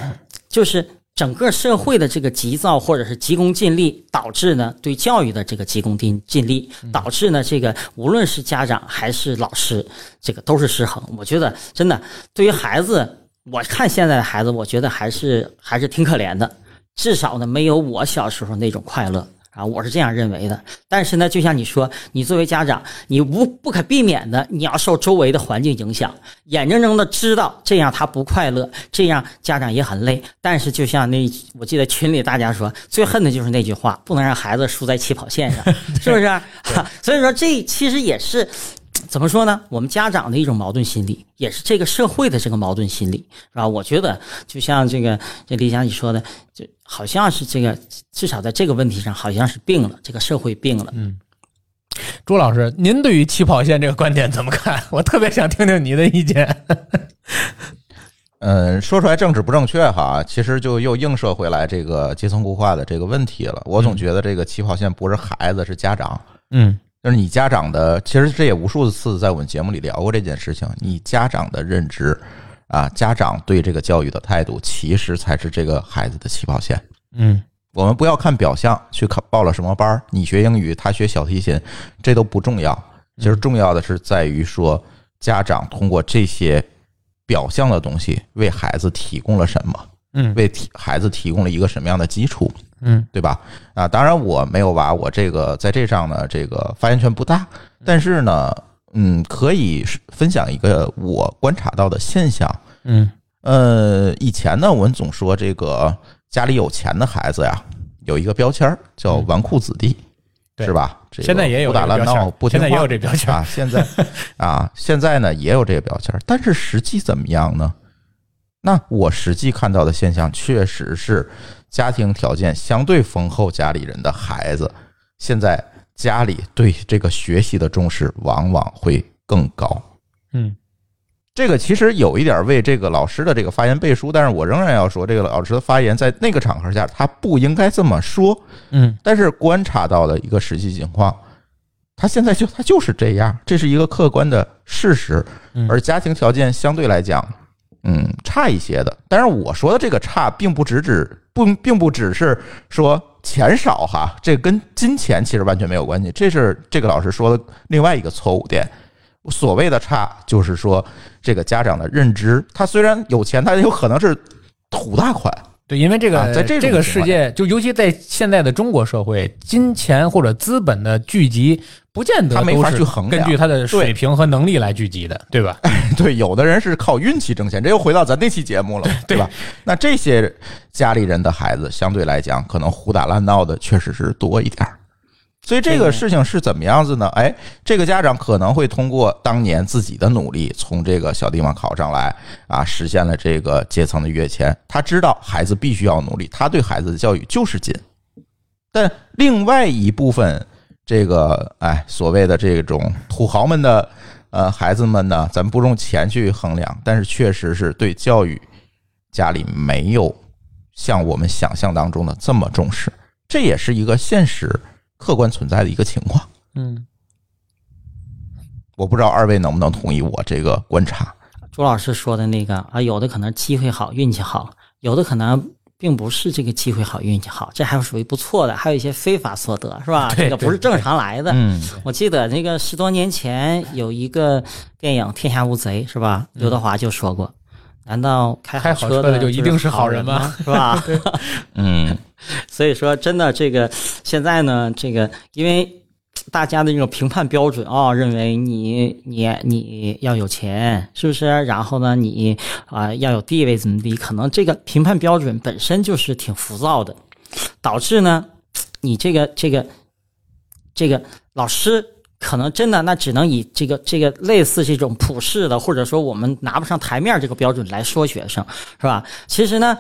就是。整个社会的这个急躁或者是急功近利，导致呢对教育的这个急功近近利，导致呢这个无论是家长还是老师，这个都是失衡。我觉得真的对于孩子，我看现在的孩子，我觉得还是还是挺可怜的，至少呢没有我小时候那种快乐。啊，我是这样认为的。但是呢，就像你说，你作为家长，你无不可避免的，你要受周围的环境影响，眼睁睁的知道这样他不快乐，这样家长也很累。但是就像那，我记得群里大家说，最恨的就是那句话，不能让孩子输在起跑线上，是不是？所以说，这其实也是。怎么说呢？我们家长的一种矛盾心理，也是这个社会的这个矛盾心理，是吧？我觉得就像这个这李佳你说的，就好像是这个，至少在这个问题上，好像是病了，这个社会病了。嗯，朱老师，您对于起跑线这个观点怎么看？我特别想听听你的意见。嗯，说出来政治不正确哈，其实就又映射回来这个阶层固化的这个问题了。我总觉得这个起跑线不是孩子，是家长。嗯。就是你家长的，其实这也无数次在我们节目里聊过这件事情。你家长的认知啊，家长对这个教育的态度，其实才是这个孩子的起跑线。嗯，我们不要看表象，去考报了什么班儿你学英语，他学小提琴，这都不重要。其实重要的是在于说，家长通过这些表象的东西，为孩子提供了什么？嗯，为提孩子提供了一个什么样的基础？嗯，对吧？啊，当然我没有娃，我这个在这上呢，这个发言权不大。但是呢，嗯，可以分享一个我观察到的现象。嗯，呃，以前呢，我们总说这个家里有钱的孩子呀，有一个标签叫纨绔子弟，是吧？现在也有不打乱闹，不听话，现在也有这标签啊。现在啊，现在呢也有这个标签，但是实际怎么样呢？那我实际看到的现象确实是。家庭条件相对丰厚，家里人的孩子，现在家里对这个学习的重视往往会更高。嗯，这个其实有一点为这个老师的这个发言背书，但是我仍然要说，这个老师的发言在那个场合下他不应该这么说。嗯，但是观察到的一个实际情况，他现在就他就是这样，这是一个客观的事实。而家庭条件相对来讲。嗯，差一些的，但是我说的这个差，并不只指不，并不只是说钱少哈，这跟金钱其实完全没有关系。这是这个老师说的另外一个错误点。所谓的差，就是说这个家长的认知，他虽然有钱，他有可能是土大款。对，因为这个在这个世界，就尤其在现在的中国社会，金钱或者资本的聚集，不见得他没法去衡量，根据他的水平和能力来聚集的，对吧？对，有的人是靠运气挣钱，这又回到咱那期节目了，对吧？那这些家里人的孩子，相对来讲，可能胡打乱闹的确实是多一点儿。所以这个事情是怎么样子呢？哎，这个家长可能会通过当年自己的努力，从这个小地方考上来啊，实现了这个阶层的跃迁。他知道孩子必须要努力，他对孩子的教育就是紧。但另外一部分，这个哎，所谓的这种土豪们的呃孩子们呢，咱不用钱去衡量，但是确实是对教育家里没有像我们想象当中的这么重视，这也是一个现实客观存在的一个情况。嗯，我不知道二位能不能同意我这个观察。朱老师说的那个啊，有的可能机会好，运气好；有的可能并不是这个机会好，运气好，这还属于不错的。还有一些非法所得，是吧？这个不是正常来的。嗯我记得那个十多年前有一个电影《天下无贼》，是吧？刘德华就说过：“难道开开好车车的就一定是好好人吗吗？是吧？” 嗯 所以说，真的这个现在呢，这个因为大家的这种评判标准啊、认为你你你要有钱，是不是？然后呢，你啊、要有地位怎么地？可能这个评判标准本身就是挺浮躁的，导致呢，你这个这个这个老师。可能真的那只能以这个这个类似这种普世的，或者说我们拿不上台面这个标准来说学生，是吧？其实呢，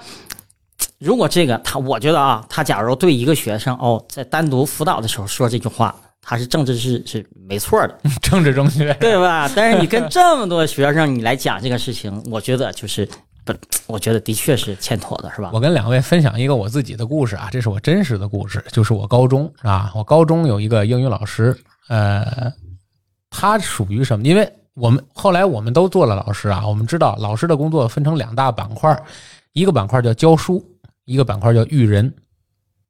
如果这个他，我觉得啊，他假如对一个学生哦，在单独辅导的时候说这句话，他是政治是是没错的，政治正确。对吧？但是你跟这么多学生你来讲这个事情，我觉得就是不，我觉得的确是欠妥的，是吧？我跟两位分享一个我自己的故事啊，这是我真实的故事，就是我高中啊，我高中有一个英语老师，呃，他属于什么？因为我们后来我们都做了老师啊，我们知道老师的工作分成两大板块，一个板块叫教书，一个板块叫育人，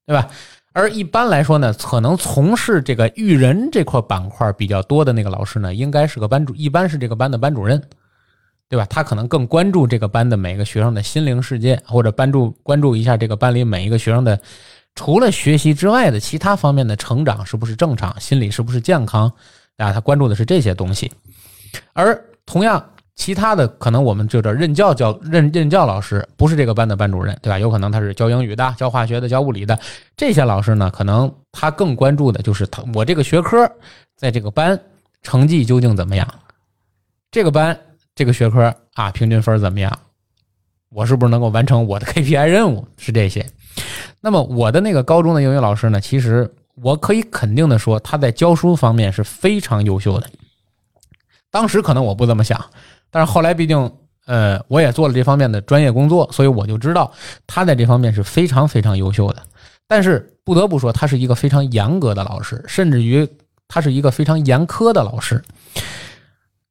对吧？而一般来说呢，可能从事这个育人这块板块比较多的那个老师呢，应该是个班主，一般是这个班的班主任，对吧？他可能更关注这个班的每个学生的心灵世界，或者关注关注一下这个班里每一个学生的除了学习之外的其他方面的成长是不是正常，心理是不是健康啊？他关注的是这些东西。而同样，其他的可能我们就叫任教教任任教老师，不是这个班的班主任，对吧？有可能他是教英语的、教化学的、教物理的。这些老师呢，可能他更关注的就是他我这个学科在这个班成绩究竟怎么样，这个班这个学科啊平均分怎么样，我是不是能够完成我的 KPI 任务？是这些。那么我的那个高中的英语老师呢，其实我可以肯定的说，他在教书方面是非常优秀的。当时可能我不这么想，但是后来毕竟呃我也做了这方面的专业工作，所以我就知道他在这方面是非常非常优秀的。但是不得不说，他是一个非常严格的老师，甚至于他是一个非常严苛的老师。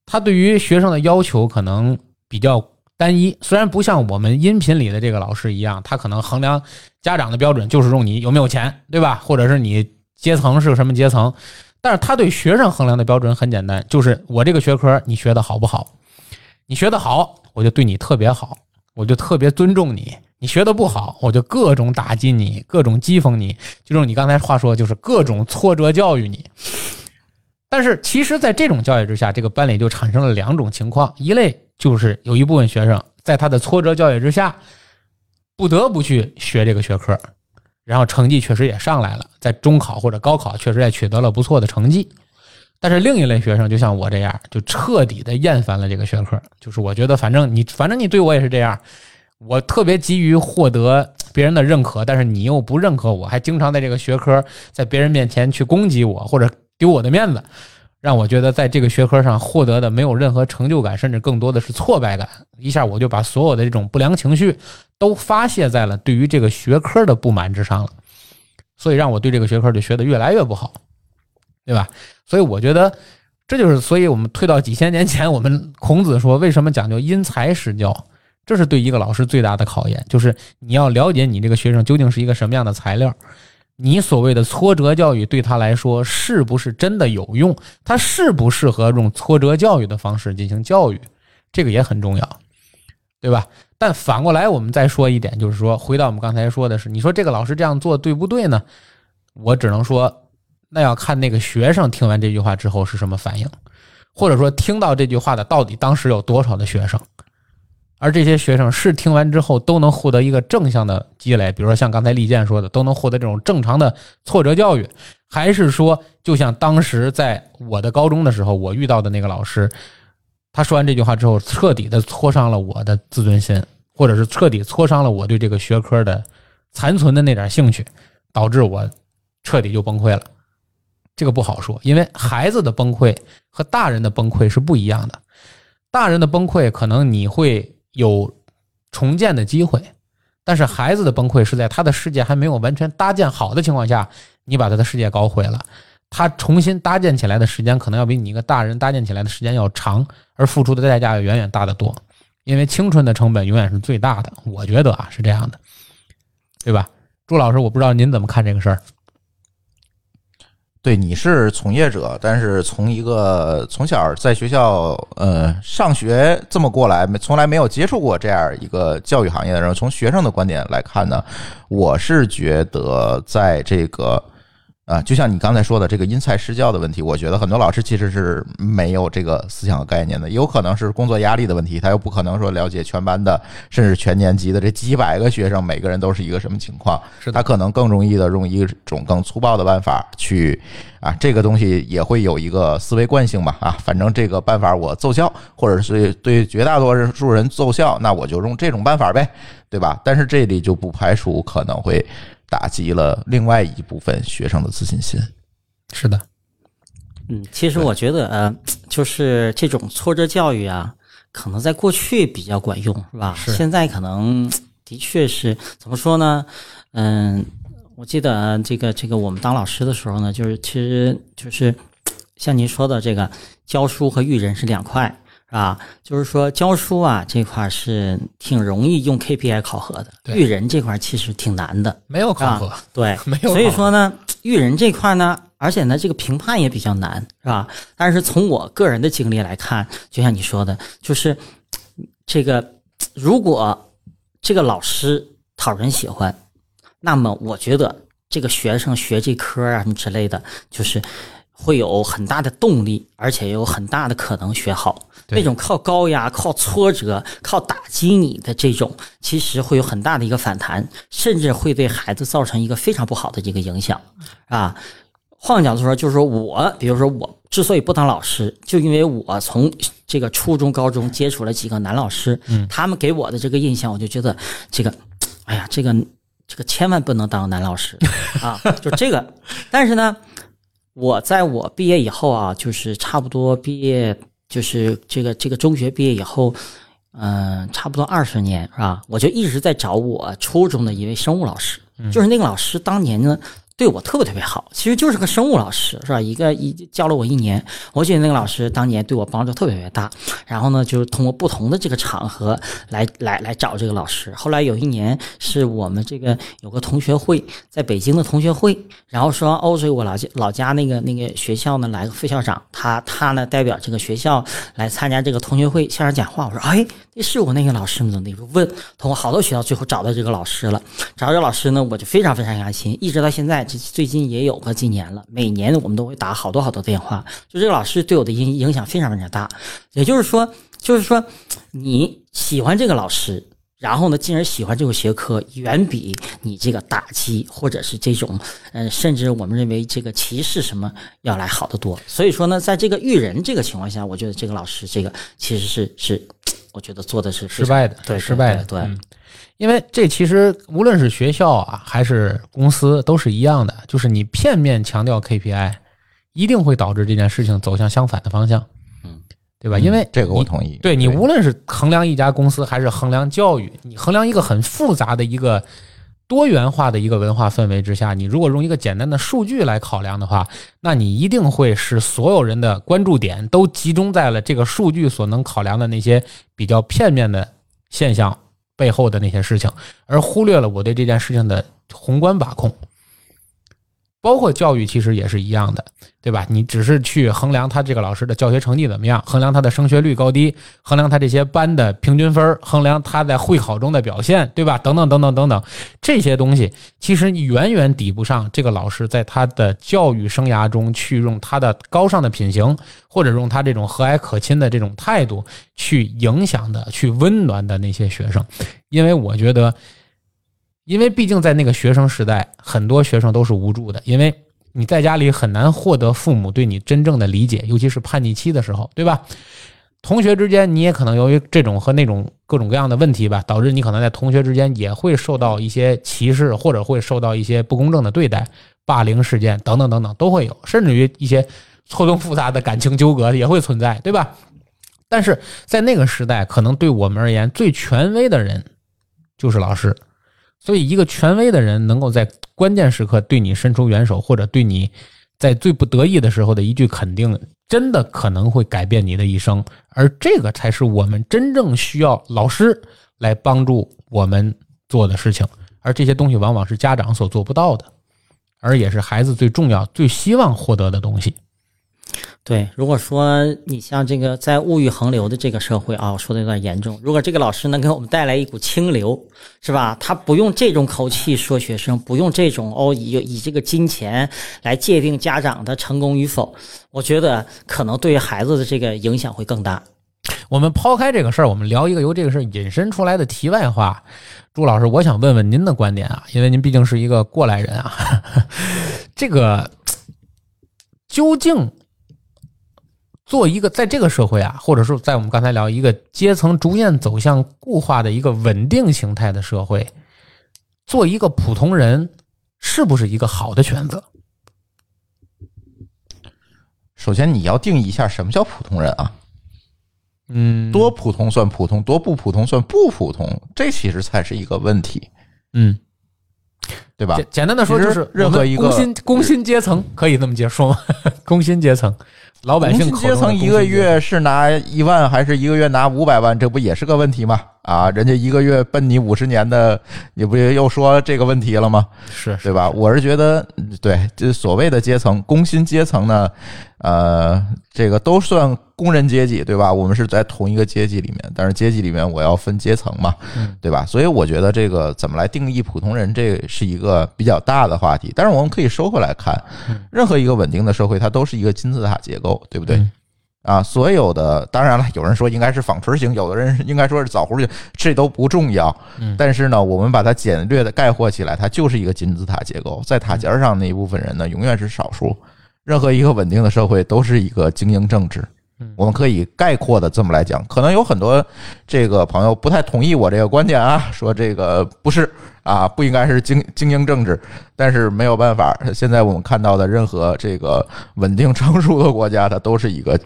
他对于学生的要求可能比较单一，虽然不像我们音频里的这个老师一样，他可能衡量家长的标准就是用你有没有钱，对吧？或者是你阶层是个什么阶层。但是他对学生衡量的标准很简单，就是我这个学科你学的好不好？你学得好，我就对你特别好，我就特别尊重你；你学的不好，我就各种打击你，各种讥讽你，就用你刚才话说，就是各种挫折教育你。但是其实，在这种教育之下，这个班里就产生了两种情况：一类就是有一部分学生在他的挫折教育之下，不得不去学这个学科，然后成绩确实也上来了，在中考或者高考确实也取得了不错的成绩。但是另一类学生就像我这样，就彻底的厌烦了这个学科，就是我觉得反正你反正你对我也是这样，我特别急于获得别人的认可，但是你又不认可我，还经常在这个学科在别人面前去攻击我或者丢我的面子，让我觉得在这个学科上获得的没有任何成就感，甚至更多的是挫败感。一下我就把所有的这种不良情绪都发泄在了对于这个学科的不满之上了，所以让我对这个学科就学得越来越不好，对吧？所以我觉得这就是，所以我们退到几千年前，我们孔子说为什么讲究因材施教，这是对一个老师最大的考验，就是你要了解你这个学生究竟是一个什么样的材料。你所谓的挫折教育对他来说是不是真的有用？他适不适合用挫折教育的方式进行教育？这个也很重要，对吧？但反过来，我们再说一点，就是说，回到我们刚才说的是，你说这个老师这样做对不对呢？我只能说，那要看那个学生听完这句话之后是什么反应，或者说听到这句话的到底当时有多少的学生。而这些学生是听完之后都能获得一个正向的积累，比如说像刚才利剑说的，都能获得这种正常的挫折教育，还是说就像当时在我的高中的时候，我遇到的那个老师，他说完这句话之后，彻底的挫伤了我的自尊心，或者是彻底挫伤了我对这个学科的残存的那点兴趣，导致我彻底就崩溃了。这个不好说，因为孩子的崩溃和大人的崩溃是不一样的。大人的崩溃可能你会有重建的机会，但是孩子的崩溃是在他的世界还没有完全搭建好的情况下，你把他的世界搞毁了。他重新搭建起来的时间，可能要比你一个大人搭建起来的时间要长，而付出的代价要远远大得多。因为青春的成本永远是最大的，我觉得啊是这样的，对吧？朱老师，我不知道您怎么看这个事儿。对，你是从业者，但是从一个从小在学校呃上学这么过来，没从来没有接触过这样一个教育行业的人，从学生的观点来看呢，我是觉得在这个。啊，就像你刚才说的这个因材施教的问题，我觉得很多老师其实是没有这个思想和概念的，有可能是工作压力的问题，他又不可能说了解全班的甚至全年级的这几百个学生每个人都是一个什么情况，是他可能更容易的用一种更粗暴的办法去啊，这个东西也会有一个思维惯性吧啊，反正这个办法我奏效，或者是对绝大多数人奏效，那我就用这种办法呗，对吧？但是这里就不排除可能会。打击了另外一部分学生的自信心。是的，嗯，其实我觉得，呃，就是这种挫折教育啊，可能在过去比较管用，是吧？是。现在可能的确是怎么说呢？嗯，我记得这个这个，我们当老师的时候呢，就是其实就是像您说的，这个教书和育人是两块。啊，就是说教书啊这块是挺容易用 KPI 考核的，育人这块其实挺难的，没有考核，对，没有。所以说呢，育人这块呢，而且呢，这个评判也比较难，是吧？但是从我个人的经历来看，就像你说的，就是这个如果这个老师讨人喜欢，那么我觉得这个学生学这科啊什么之类的，就是会有很大的动力，而且有很大的可能学好。那种靠高压、靠挫折、靠打击你的这种，其实会有很大的一个反弹，甚至会对孩子造成一个非常不好的一个影响啊。换个角度说，就是说我，比如说我之所以不当老师，就因为我从这个初中、高中接触了几个男老师，他们给我的这个印象，我就觉得这个，哎呀，这个这个千万不能当男老师啊，就这个。但是呢，我在我毕业以后啊，就是差不多毕业。就是这个这个中学毕业以后，嗯，差不多二十年是吧？我就一直在找我初中的一位生物老师，就是那个老师当年呢。对我特别特别好，其实就是个生物老师，是吧？一个一教了我一年，我觉得那个老师当年对我帮助特别特别大。然后呢，就是通过不同的这个场合来来来找这个老师。后来有一年是我们这个有个同学会在北京的同学会，然后说欧水我老家老家那个那个学校呢来个副校长，他他呢代表这个学校来参加这个同学会校长讲话。我说哎，这是我那个老师吗？那个问通过好多学校，最后找到这个老师了。找到这老师呢，我就非常非常开心，一直到现在。最近也有个几年了，每年我们都会打好多好多电话。就这个老师对我的影影响非常非常大。也就是说，就是说你喜欢这个老师，然后呢，进而喜欢这个学科，远比你这个打击或者是这种，嗯，甚至我们认为这个歧视什么要来好得多。所以说呢，在这个育人这个情况下，我觉得这个老师这个其实是是，我觉得做的是失败的，对，失败的，对。因为这其实无论是学校啊还是公司都是一样的，就是你片面强调 KPI，一定会导致这件事情走向相反的方向，嗯，对吧？因为这个我同意。对你无论是衡量一家公司还是衡量教育，你衡量一个很复杂的一个多元化的一个文化氛围之下，你如果用一个简单的数据来考量的话，那你一定会使所有人的关注点都集中在了这个数据所能考量的那些比较片面的现象。背后的那些事情，而忽略了我对这件事情的宏观把控。包括教育其实也是一样的，对吧？你只是去衡量他这个老师的教学成绩怎么样，衡量他的升学率高低，衡量他这些班的平均分，衡量他在会考中的表现，对吧？等等等等等等，这些东西其实远远抵不上这个老师在他的教育生涯中去用他的高尚的品行，或者用他这种和蔼可亲的这种态度去影响的、去温暖的那些学生，因为我觉得。因为毕竟在那个学生时代，很多学生都是无助的，因为你在家里很难获得父母对你真正的理解，尤其是叛逆期的时候，对吧？同学之间，你也可能由于这种和那种各种各样的问题吧，导致你可能在同学之间也会受到一些歧视，或者会受到一些不公正的对待、霸凌事件等等等等都会有，甚至于一些错综复杂的感情纠葛也会存在，对吧？但是在那个时代，可能对我们而言最权威的人就是老师。所以，一个权威的人能够在关键时刻对你伸出援手，或者对你在最不得意的时候的一句肯定，真的可能会改变你的一生。而这个才是我们真正需要老师来帮助我们做的事情。而这些东西往往是家长所做不到的，而也是孩子最重要、最希望获得的东西。对，如果说你像这个在物欲横流的这个社会啊，我说的有点严重。如果这个老师能给我们带来一股清流，是吧？他不用这种口气说学生，不用这种哦以以这个金钱来界定家长的成功与否，我觉得可能对于孩子的这个影响会更大。我们抛开这个事儿，我们聊一个由这个事儿引申出来的题外话。朱老师，我想问问您的观点啊，因为您毕竟是一个过来人啊。这个究竟做一个在这个社会啊，或者说在我们刚才聊一个阶层逐渐走向固化的一个稳定形态的社会，做一个普通人是不是一个好的选择？首先，你要定义一下什么叫普通人啊？嗯，多普通算普通，多不普通算不普通，这其实才是一个问题，嗯，对吧简？简单的说，就是任何一个工薪工薪阶层可以这么解说吗？工薪阶层，老百姓阶层一个月是拿一万还是一个月拿五百万？这不也是个问题吗？啊，人家一个月奔你五十年的，你不又说这个问题了吗？是对吧？我是觉得，对，这所谓的阶层，工薪阶层呢，呃，这个都算工人阶级，对吧？我们是在同一个阶级里面，但是阶级里面我要分阶层嘛，对吧？所以我觉得这个怎么来定义普通人，这是一个比较大的话题。但是我们可以收回来看，任何一个稳定的社会，它都是一个金字塔结构，对不对？嗯啊，所有的当然了，有人说应该是纺锤型，有的人应该说是枣核型，这都不重要。嗯但是呢，我们把它简略的概括起来，它就是一个金字塔结构，在塔尖上那一部分人呢，永远是少数。任何一个稳定的社会都是一个精英政治。我们可以概括的这么来讲，可能有很多这个朋友不太同意我这个观点啊，说这个不是啊，不应该是精精英政治，但是没有办法，现在我们看到的任何这个稳定成熟的国家，它都是一个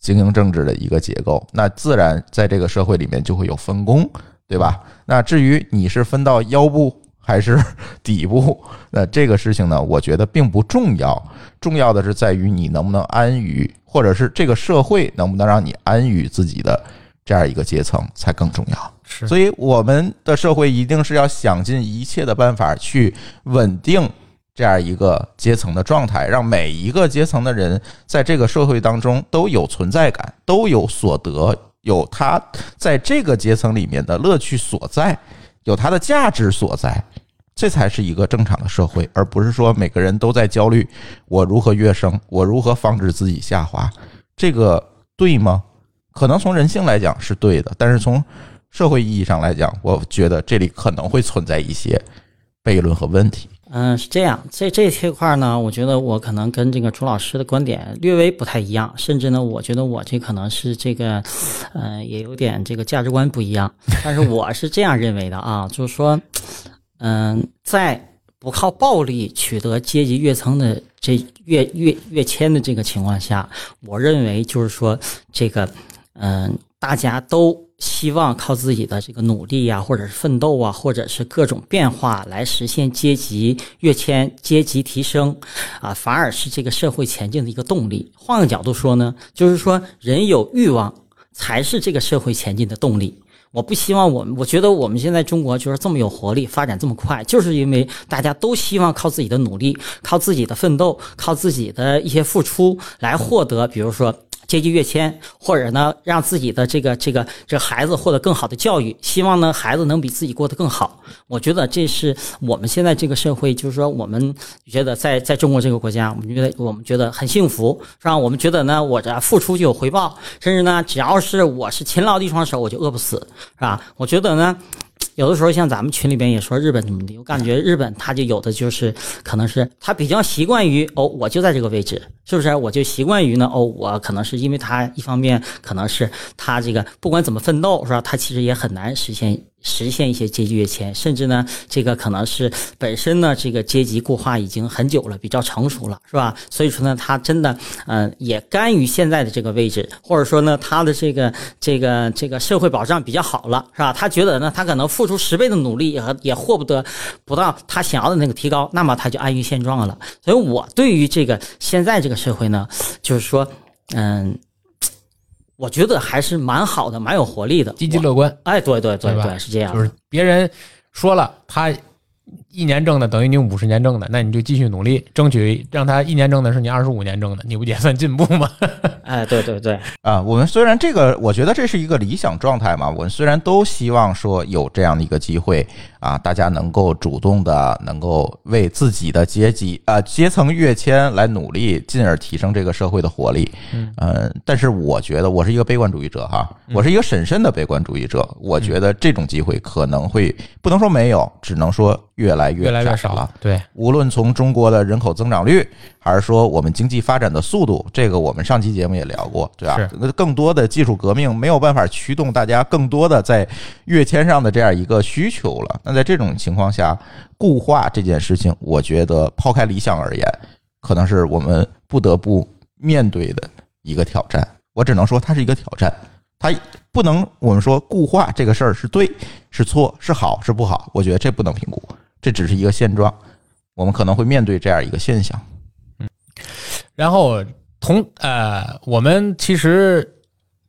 精英政治的一个结构，那自然在这个社会里面就会有分工，对吧？那至于你是分到腰部还是 底部，那这个事情呢，我觉得并不重要，重要的是在于你能不能安于，或者是这个社会能不能让你安于自己的这样一个阶层才更重要。是所以我们的社会一定是要想尽一切的办法去稳定这样一个阶层的状态，让每一个阶层的人在这个社会当中都有存在感，都有所得，有他在这个阶层里面的乐趣所在，有他的价值所在。这才是一个正常的社会，而不是说每个人都在焦虑我如何跃升，我如何防止自己下滑，这个对吗？可能从人性来讲是对的，但是从社会意义上来讲，我觉得这里可能会存在一些悖论和问题。嗯，是这样，这这这块呢，我觉得我可能跟这个朱老师的观点略微不太一样，甚至呢，我觉得我这可能是这个，呃，也有点这个价值观不一样。但是我是这样认为的啊，就是说，嗯，在不靠暴力取得阶级跃层的这跃跃跃迁的这个情况下，我认为就是说，这个，嗯，大家都希望靠自己的这个努力呀、或者是奋斗啊，或者是各种变化来实现阶级跃迁、阶级提升，啊，反而是这个社会前进的一个动力。换个角度说呢，就是说人有欲望才是这个社会前进的动力。我不希望我们，我觉得我们现在中国就是这么有活力，发展这么快，就是因为大家都希望靠自己的努力、靠自己的奋斗、靠自己的一些付出来获得，比如说阶级跃迁，或者呢让自己的这个这个这孩子获得更好的教育，希望呢孩子能比自己过得更好。我觉得这是我们现在这个社会，就是说我们觉得在在中国这个国家，我们觉得我们觉得很幸福，是吧？我们觉得呢，我这付出就有回报，甚至呢，只要是我是勤劳的一双手，我就饿不死，是吧？我觉得呢。有的时候，像咱们群里边也说日本怎么的，我感觉日本他就有的就是可能是他比较习惯于哦，我就在这个位置，是不是？我就习惯于呢哦，我可能是因为他一方面可能是他这个不管怎么奋斗是吧，他其实也很难实现实现一些阶级跃迁，甚至呢，这个可能是本身呢，这个阶级固化已经很久了，比较成熟了，是吧？所以说呢，他真的，嗯，也甘于现在的这个位置，或者说呢，他的这个这个这个社会保障比较好了，是吧？他觉得呢，他可能付出十倍的努力也也获不得不到他想要的那个提高，那么他就安于现状了。所以我对于这个现在这个社会呢，就是说，嗯。我觉得还是蛮好的，蛮有活力的，积极乐观。哎，对对对对，是这样。就是别人说了，他一年挣的等于你五十年挣的，那你就继续努力，争取让他一年挣的是你二十五年挣的，你不也算进步吗？哎，对对对。啊，我们虽然这个，我觉得这是一个理想状态嘛。我们虽然都希望说有这样的一个机会啊，大家能够主动的，能够为自己的阶级啊阶层跃迁来努力，进而提升这个社会的活力。嗯，但是我觉得我是一个悲观主义者哈，我是一个审慎的悲观主义者。我觉得这种机会可能会不能说没有，只能说越来越来越少了。对，无论从中国的人口增长率，还是说我们经济发展的速度，这个我们上期节目也聊过，对吧？更多的技术革命没有办法驱动大家更多的在跃迁上的这样一个需求了。那在这种情况下，固化这件事情，我觉得抛开理想而言，可能是我们不得不面对的一个挑战。我只能说它是一个挑战，它不能我们说固化这个事儿是对是错是好是不好，我觉得这不能评估，这只是一个现状，我们可能会面对这样一个现象。嗯，然后。同呃，我们其实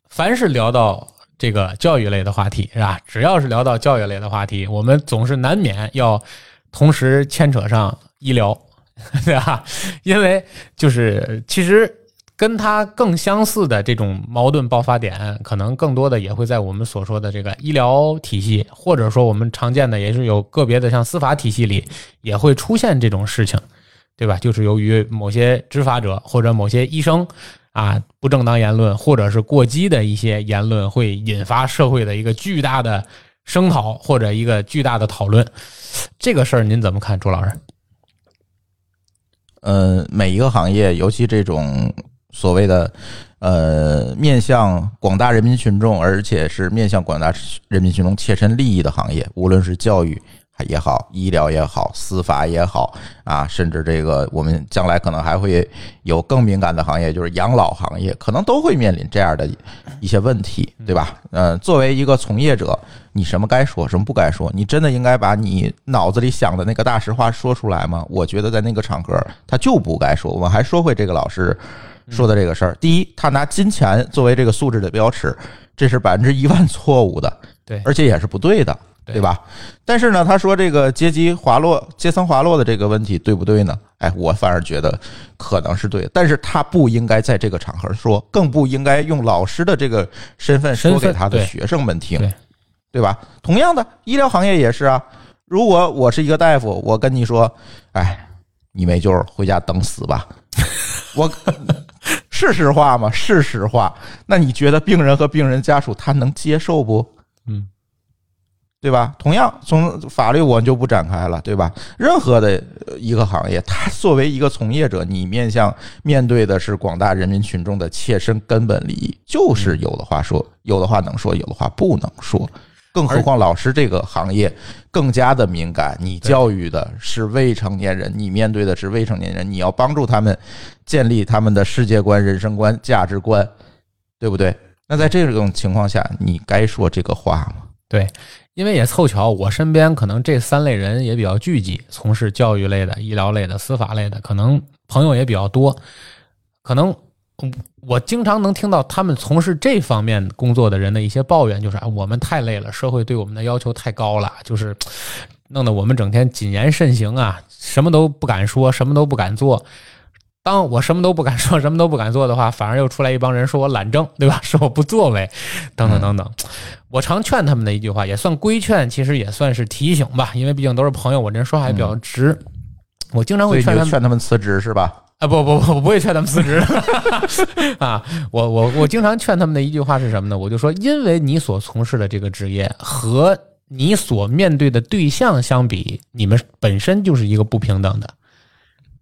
凡是聊到这个教育类的话题，是吧？只要是聊到教育类的话题，我们总是难免要同时牵扯上医疗，对吧？因为就是其实跟它更相似的这种矛盾爆发点，可能更多的也会在我们所说的这个医疗体系，或者说我们常见的也是有个别的像司法体系里也会出现这种事情。对吧？就是由于某些执法者或者某些医生啊不正当言论，或者是过激的一些言论，会引发社会的一个巨大的声讨或者一个巨大的讨论。这个事儿您怎么看，朱老师？呃，每一个行业，尤其这种所谓的呃面向广大人民群众，而且是面向广大人民群众切身利益的行业，无论是教育。也好，医疗也好，司法也好啊，甚至这个我们将来可能还会有更敏感的行业，就是养老行业，可能都会面临这样的一些问题，对吧？嗯，作为一个从业者，你什么该说，什么不该说，你真的应该把你脑子里想的那个大实话说出来吗？我觉得在那个场合，他就不该说。我们还说回这个老师说的这个事儿，第一，他拿金钱作为这个素质的标尺，这是百分之一万错误的，对，而且也是不对的。对吧？但是呢，他说这个阶级滑落、阶层滑落的这个问题对不对呢？哎，我反而觉得可能是对，但是他不应该在这个场合说，更不应该用老师的这个身份说给他的学生们听，对吧？同样的，医疗行业也是啊。如果我是一个大夫，我跟你说，哎，你没救，回家等死吧。我是实话吗？是实话。那你觉得病人和病人家属他能接受不？嗯。对吧？同样，从法律我就不展开了，对吧？任何的一个行业，他作为一个从业者，你面向面对的是广大人民群众的切身根本利益，就是有的话说，有的话能说，有的话不能说。更何况老师这个行业更加的敏感，你教育的是未成年人，你面对的是未成年人，你要帮助他们建立他们的世界观、人生观、价值观，对不对？那在这种情况下，你该说这个话吗？对。因为也凑巧，我身边可能这三类人也比较聚集，从事教育类的、医疗类的、司法类的，可能朋友也比较多。可能我经常能听到他们从事这方面工作的人的一些抱怨，就是啊，我们太累了，社会对我们的要求太高了，就是弄得我们整天谨言慎行啊，什么都不敢说，什么都不敢做。当我什么都不敢说、什么都不敢做的话，反而又出来一帮人说我懒政，对吧？说我不作为，等等等等。我常劝他们的一句话，也算规劝，其实也算是提醒吧。因为毕竟都是朋友，我这人说话也比较直。我经常会劝他们，劝他们辞职是吧？啊，不不不，我不会劝他们辞职。啊，我我我经常劝他们的一句话是什么呢？我就说，因为你所从事的这个职业和你所面对的对象相比，你们本身就是一个不平等的。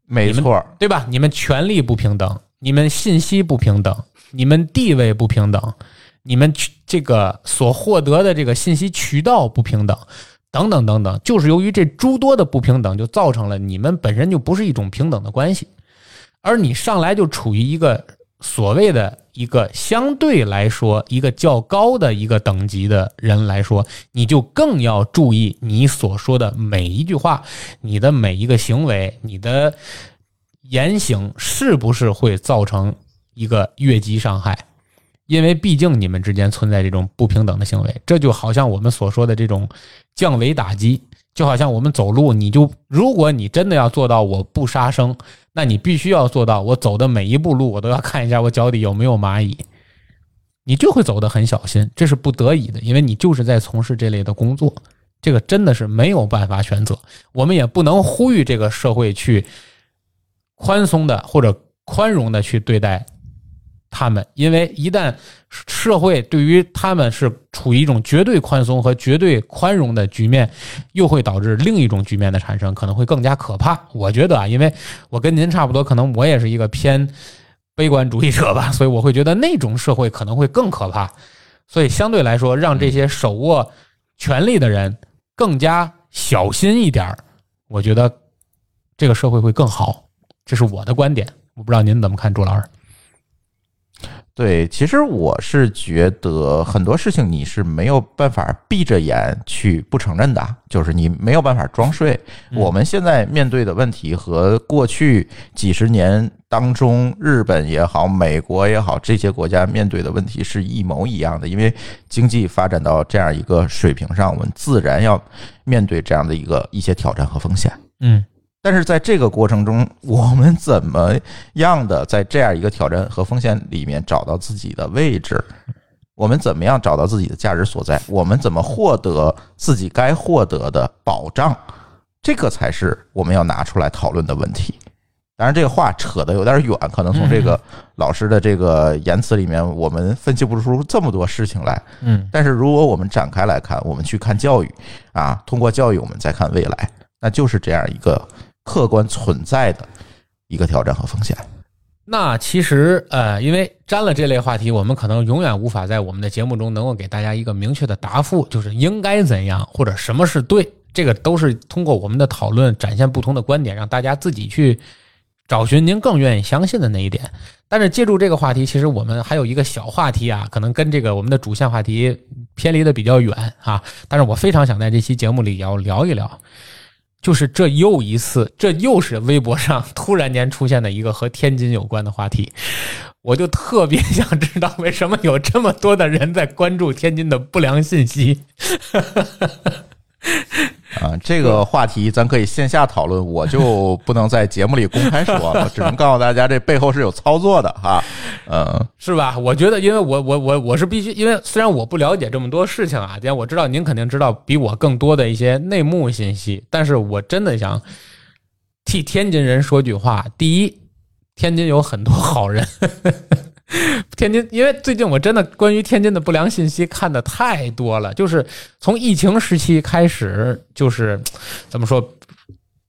没错，对吧？你们权利不平等，你们信息不平等，你们地位不平等，你们这个所获得的这个信息渠道不平等，等等等等，就是由于这诸多的不平等，就造成了你们本身就不是一种平等的关系，而你上来就处于一个所谓的一个相对来说一个较高的一个等级的人来说，你就更要注意你所说的每一句话，你的每一个行为，你的言行是不是会造成一个越级伤害？因为毕竟你们之间存在这种不平等的行为，这就好像我们所说的这种降维打击，就好像我们走路，你就如果你真的要做到我不杀生，那你必须要做到我走的每一步路我都要看一下我脚底有没有蚂蚁，你就会走得很小心，这是不得已的，因为你就是在从事这类的工作，这个真的是没有办法选择，我们也不能呼吁这个社会去宽松的或者宽容的去对待。他们，因为一旦社会对于他们是处于一种绝对宽松和绝对宽容的局面，又会导致另一种局面的产生，可能会更加可怕。我觉得啊，因为我跟您差不多，可能我也是一个偏悲观主义者吧，所以我会觉得那种社会可能会更可怕。所以相对来说，让这些手握权力的人更加小心一点儿我觉得这个社会会更好。这是我的观点，我不知道您怎么看，朱老师。对，其实我是觉得很多事情你是没有办法闭着眼去不承认的，就是你没有办法装睡。我们现在面对的问题和过去几十年当中，日本也好，美国也好，这些国家面对的问题是一模一样的。因为经济发展到这样一个水平上，我们自然要面对这样的一个一些挑战和风险。嗯。但是在这个过程中，我们怎么样的在这样一个挑战和风险里面找到自己的位置？我们怎么样找到自己的价值所在？我们怎么获得自己该获得的保障？这个才是我们要拿出来讨论的问题。当然，这个话扯得有点远，可能从这个老师的这个言辞里面，我们分析不出这么多事情来。嗯，但是如果我们展开来看，我们去看教育啊，通过教育，我们再看未来，那就是这样一个。客观存在的一个挑战和风险。那其实，呃，因为沾了这类话题，我们可能永远无法在我们的节目中能够给大家一个明确的答复，就是应该怎样或者什么是对。这个都是通过我们的讨论展现不同的观点，让大家自己去找寻您更愿意相信的那一点。但是借助这个话题，其实我们还有一个小话题啊，可能跟这个我们的主线话题偏离的比较远啊。但是我非常想在这期节目里要聊一聊。就是这又一次，这又是微博上 突然间出现的一个和天津有关的话题，我就特别想知道为什么有这么多的人在关注天津的不良信息。啊，这个话题咱可以线下讨论，我就不能在节目里公开说了，只能告诉大家这背后是有操作的哈，嗯，是吧？我觉得，因为我我我我是必须，因为虽然我不了解这么多事情啊，但我知道您肯定知道比我更多的一些内幕信息，但是我真的想替天津人说句话：第一，天津有很多好人。天津，因为最近我真的关于天津的不良信息看的太多了，就是从疫情时期开始，就是怎么说，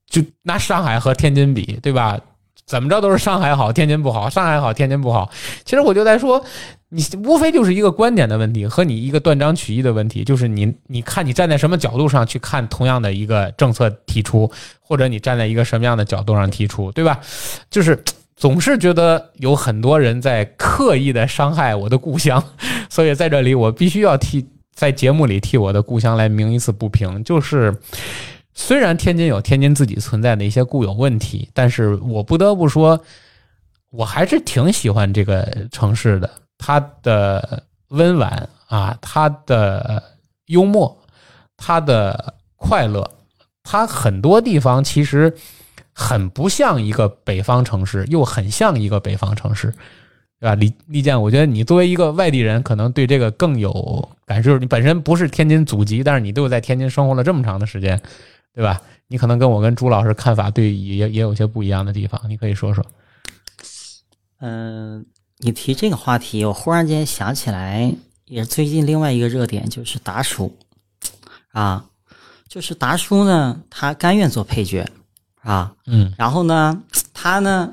就拿上海和天津比，对吧？怎么着都是上海好，天津不好；上海好，天津不好。其实我就在说，你无非就是一个观点的问题，和你一个断章取义的问题，就是你你看你站在什么角度上去看同样的一个政策提出，或者你站在一个什么样的角度上提出，对吧？就是。总是觉得有很多人在刻意的伤害我的故乡，所以在这里我必须要替在节目里替我的故乡来鸣一次不平。就是虽然天津有天津自己存在的一些固有问题，但是我不得不说，我还是挺喜欢这个城市的。它的温婉啊，它的幽默，它的快乐，它很多地方其实。很不像一个北方城市，又很像一个北方城市，对吧？李李健，我觉得你作为一个外地人，可能对这个更有感受。你本身不是天津祖籍，但是你都在天津生活了这么长的时间，对吧？你可能跟我跟朱老师看法对也也有些不一样的地方，你可以说说。嗯，你提这个话题，我忽然间想起来，也是最近另外一个热点，就是达叔啊，就是达叔呢，他甘愿做配角。啊，嗯，然后呢，他呢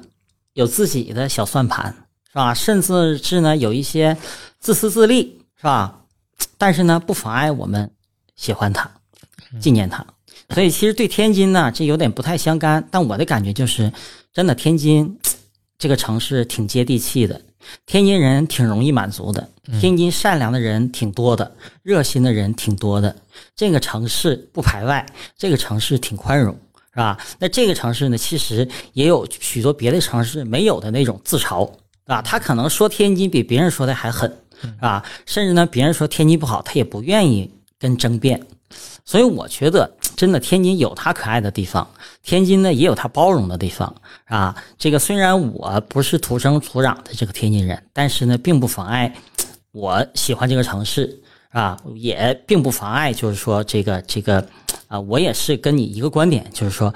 有自己的小算盘，是吧？甚至是呢有一些自私自利，是吧？但是呢，不妨碍我们喜欢他、纪念他。所以其实对天津呢，这有点不太相干。但我的感觉就是，真的天津 这个城市挺接地气的，天津人挺容易满足的，天津善良的人挺多的，热心的人挺多的。这个城市不排外，这个城市挺宽容，是吧？那这个城市呢，其实也有许多别的城市没有的那种自嘲，啊，他可能说天津比别人说的还狠，啊，甚至呢，别人说天津不好，他也不愿意跟争辩。所以我觉得，真的天津有它可爱的地方，天津呢也有它包容的地方，啊，这个虽然我不是土生土长的这个天津人，但是呢，并不妨碍我喜欢这个城市，啊，也并不妨碍，就是说这个这个，啊，我也是跟你一个观点，就是说，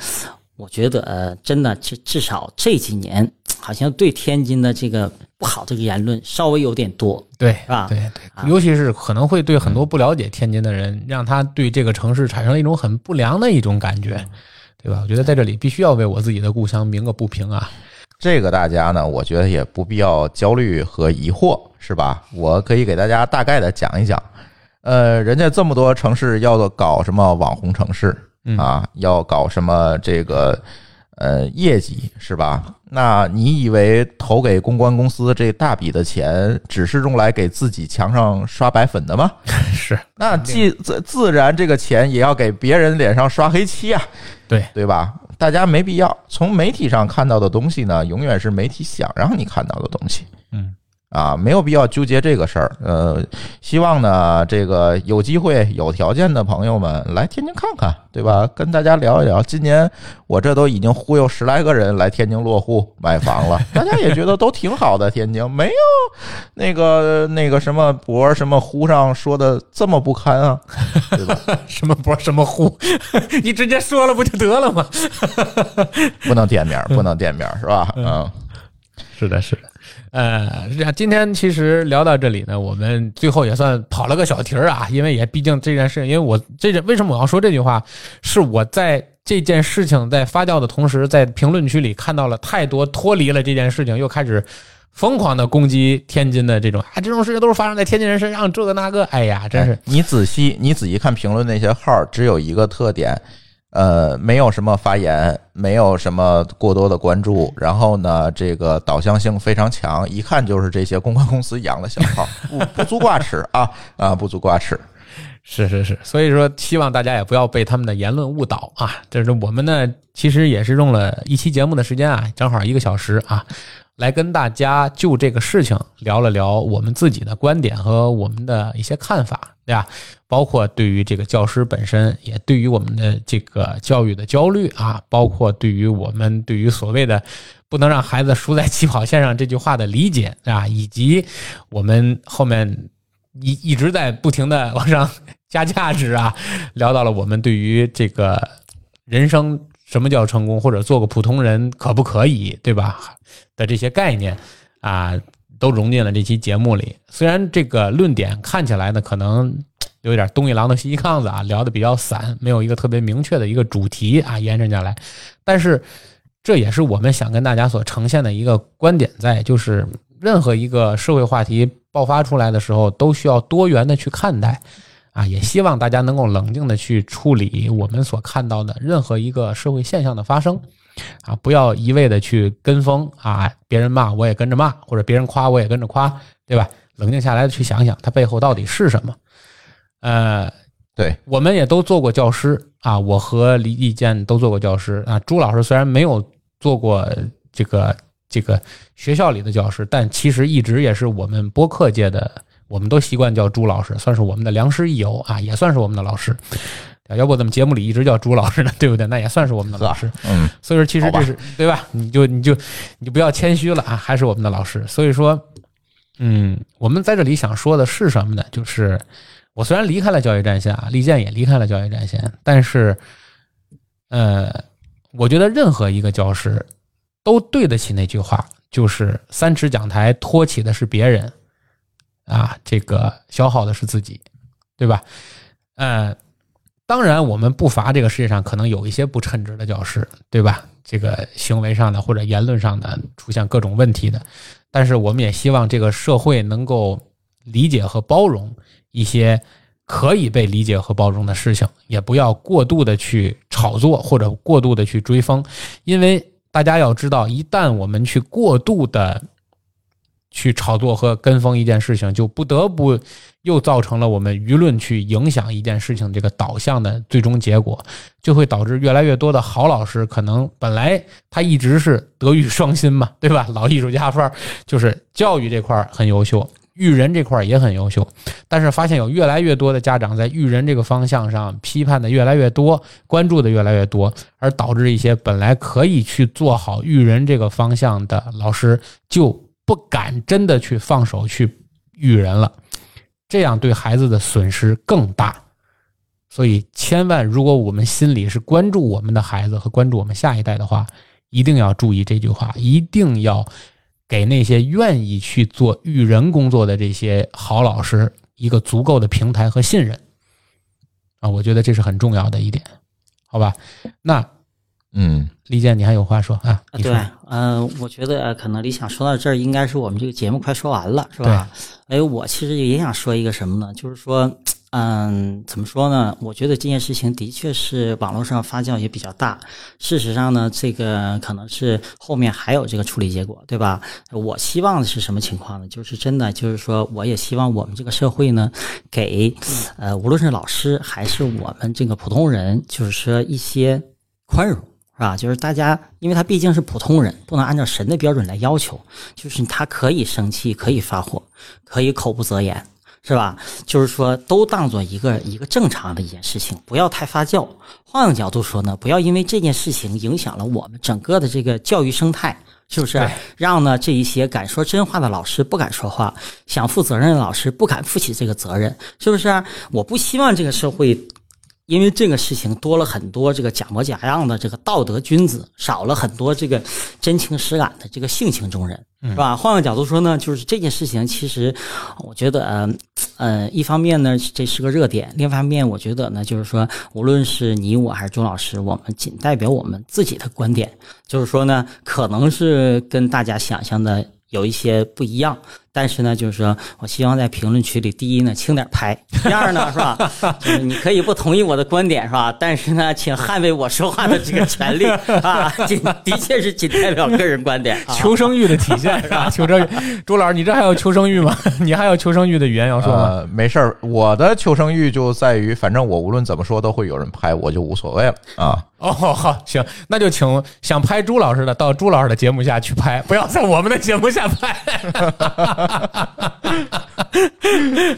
我觉得呃，真的至至少这几年，好像对天津的这个。不好，这个言论稍微有点多，对，是吧？对对，尤其是可能会对很多不了解天津的人，让他对这个城市产生了一种很不良的一种感觉，对吧？我觉得在这里必须要为我自己的故乡鸣个不平啊！这个大家呢，我觉得也不必要焦虑和疑惑，是吧？我可以给大家大概的讲一讲，呃，人家这么多城市要搞什么网红城市啊，要搞什么这个。呃，业绩是吧？那你以为投给公关公司这大笔的钱，只是用来给自己墙上刷白粉的吗？是。那既自自然这个钱也要给别人脸上刷黑漆啊，对对吧？大家没必要从媒体上看到的东西呢，永远是媒体想让你看到的东西。嗯。啊，没有必要纠结这个事儿。呃，希望呢，这个有机会、有条件的朋友们来天津看看，对吧？跟大家聊一聊。今年我这都已经忽悠十来个人来天津落户买房了，大家也觉得都挺好的。天津没有那个那个什么博什么呼上说的这么不堪啊，对吧？什么博什么呼，你直接说了不就得了吗？不能点名，不能点名，是吧？嗯，是的，是的。呃，是这样。今天其实聊到这里呢，我们最后也算跑了个小题儿啊。因为也毕竟这件事，因为我这件为什么我要说这句话，是我在这件事情在发酵的同时，在评论区里看到了太多脱离了这件事情，又开始疯狂的攻击天津的这种啊，这种事情都是发生在天津人身上，这个那个，哎呀，真是。你仔细你仔细看评论那些号，只有一个特点。呃，没有什么发言，没有什么过多的关注，然后呢，这个导向性非常强，一看就是这些公关公司养的小号，不不足挂齿啊啊，不足挂齿，是是是，所以说希望大家也不要被他们的言论误导啊。这是我们呢，其实也是用了一期节目的时间啊，正好一个小时啊。来跟大家就这个事情聊了聊我们自己的观点和我们的一些看法，对吧？包括对于这个教师本身，也对于我们的这个教育的焦虑啊，包括对于我们对于所谓的不能让孩子输在起跑线上这句话的理解啊，以及我们后面一一直在不停的往上加价值啊，聊到了我们对于这个人生什么叫成功，或者做个普通人可不可以，对吧？的这些概念啊，都融进了这期节目里。虽然这个论点看起来呢，可能有点东一榔头西一炕子啊，聊的比较散，没有一个特别明确的一个主题啊，延伸下来。但是这也是我们想跟大家所呈现的一个观点，在就是任何一个社会话题爆发出来的时候，都需要多元的去看待啊。也希望大家能够冷静的去处理我们所看到的任何一个社会现象的发生。啊，不要一味的去跟风啊！别人骂我也跟着骂，或者别人夸我也跟着夸，对吧？冷静下来去想想，它背后到底是什么？呃，对，我们也都做过教师啊，我和李立建都做过教师啊。朱老师虽然没有做过这个这个学校里的教师，但其实一直也是我们播客界的，我们都习惯叫朱老师，算是我们的良师益友啊，也算是我们的老师。要不怎么节目里一直叫朱老师呢？对不对？那也算是我们的老师。嗯，所以说其实这是对吧？你就你就你就不要谦虚了啊，还是我们的老师。所以说，嗯，我们在这里想说的是什么呢？就是我虽然离开了教育战线啊，利剑也离开了教育战线，但是，呃，我觉得任何一个教师都对得起那句话，就是三尺讲台托起的是别人，啊，这个消耗的是自己，对吧？嗯。当然，我们不乏这个世界上可能有一些不称职的教师，对吧？这个行为上的或者言论上的出现各种问题的，但是我们也希望这个社会能够理解和包容一些可以被理解和包容的事情，也不要过度的去炒作或者过度的去追风，因为大家要知道，一旦我们去过度的去炒作和跟风一件事情，就不得不又造成了我们舆论去影响一件事情这个导向的最终结果，就会导致越来越多的好老师可能本来他一直是德育双馨嘛，对吧？老艺术家范儿，就是教育这块很优秀，育人这块也很优秀，但是发现有越来越多的家长在育人这个方向上批判的越来越多，关注的越来越多，而导致一些本来可以去做好育人这个方向的老师就不敢真的去放手去育人了，这样对孩子的损失更大。所以，千万如果我们心里是关注我们的孩子和关注我们下一代的话，一定要注意这句话，一定要给那些愿意去做育人工作的这些好老师一个足够的平台和信任啊！我觉得这是很重要的一点，好吧？那嗯，李健，你还有话说啊？说对，嗯、我觉得呃可能李想说到这儿，应该是我们这个节目快说完了，是吧？哎，我其实也想说一个什么呢？就是说，嗯，怎么说呢？我觉得这件事情的确是网络上发酵也比较大。事实上呢，这个可能是后面还有这个处理结果，对吧？我希望的是什么情况呢？就是真的，就是说，我也希望我们这个社会呢，给呃，无论是老师还是我们这个普通人，就是说一些宽容。是吧？就是大家，因为他毕竟是普通人，不能按照神的标准来要求。就是他可以生气，可以发火，可以口不择言，是吧？就是说，都当做一个一个正常的一件事情，不要太发酵。换个角度说呢，不要因为这件事情影响了我们整个的这个教育生态，是不是？让呢这一些敢说真话的老师不敢说话，想负责任的老师不敢负起这个责任，是不是？我不希望这个社会。因为这个事情多了很多这个假模假样的这个道德君子，少了很多这个真情实感的这个性情中人，是吧？换个角度说呢，就是这件事情，其实我觉得，呃，呃，一方面呢，这是个热点；另一方面，我觉得呢，就是说，无论是你我还是钟老师，我们仅代表我们自己的观点，就是说呢，可能是跟大家想象的有一些不一样。但是呢，就是说我希望在评论区里，第一呢，轻点拍；第二呢，是吧？就是你可以不同意我的观点，是吧？但是呢，请捍卫我说话的这个权利啊！仅的确是仅代表个人观点。啊、求生欲的体现是吧？求生欲，朱老师，你这还有求生欲吗？你还有求生欲的语言要说吗？呃，没事儿，我的求生欲就在于，反正我无论怎么说都会有人拍，我就无所谓了啊。哦，好，行，那就请想拍朱老师的到朱老师的节目下去拍，不要在我们的节目下拍。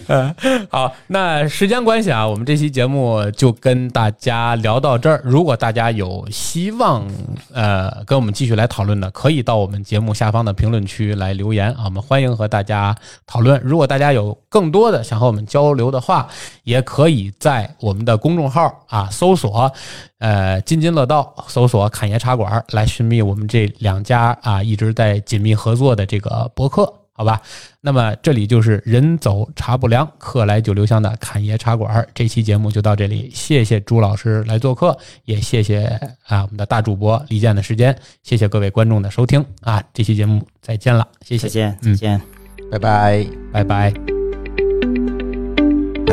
呃，好，那时间关系啊，我们这期节目就跟大家聊到这儿。如果大家有希望呃跟我们继续来讨论的，可以到我们节目下方的评论区来留言啊，我们欢迎和大家讨论。如果大家有更多的想和我们交流的话，也可以在我们的公众号啊搜索呃津津乐道，搜索侃爷茶馆来寻觅我们这两家啊一直在紧密合作的这个博客。好吧，那么这里就是人走茶不凉，客来酒留香的侃爷茶馆。这期节目就到这里，谢谢朱老师来做客，也谢谢啊我们的大主播李健的时间，谢谢各位观众的收听啊，这期节目再见了，谢谢，再见，嗯再见。拜拜。拜拜。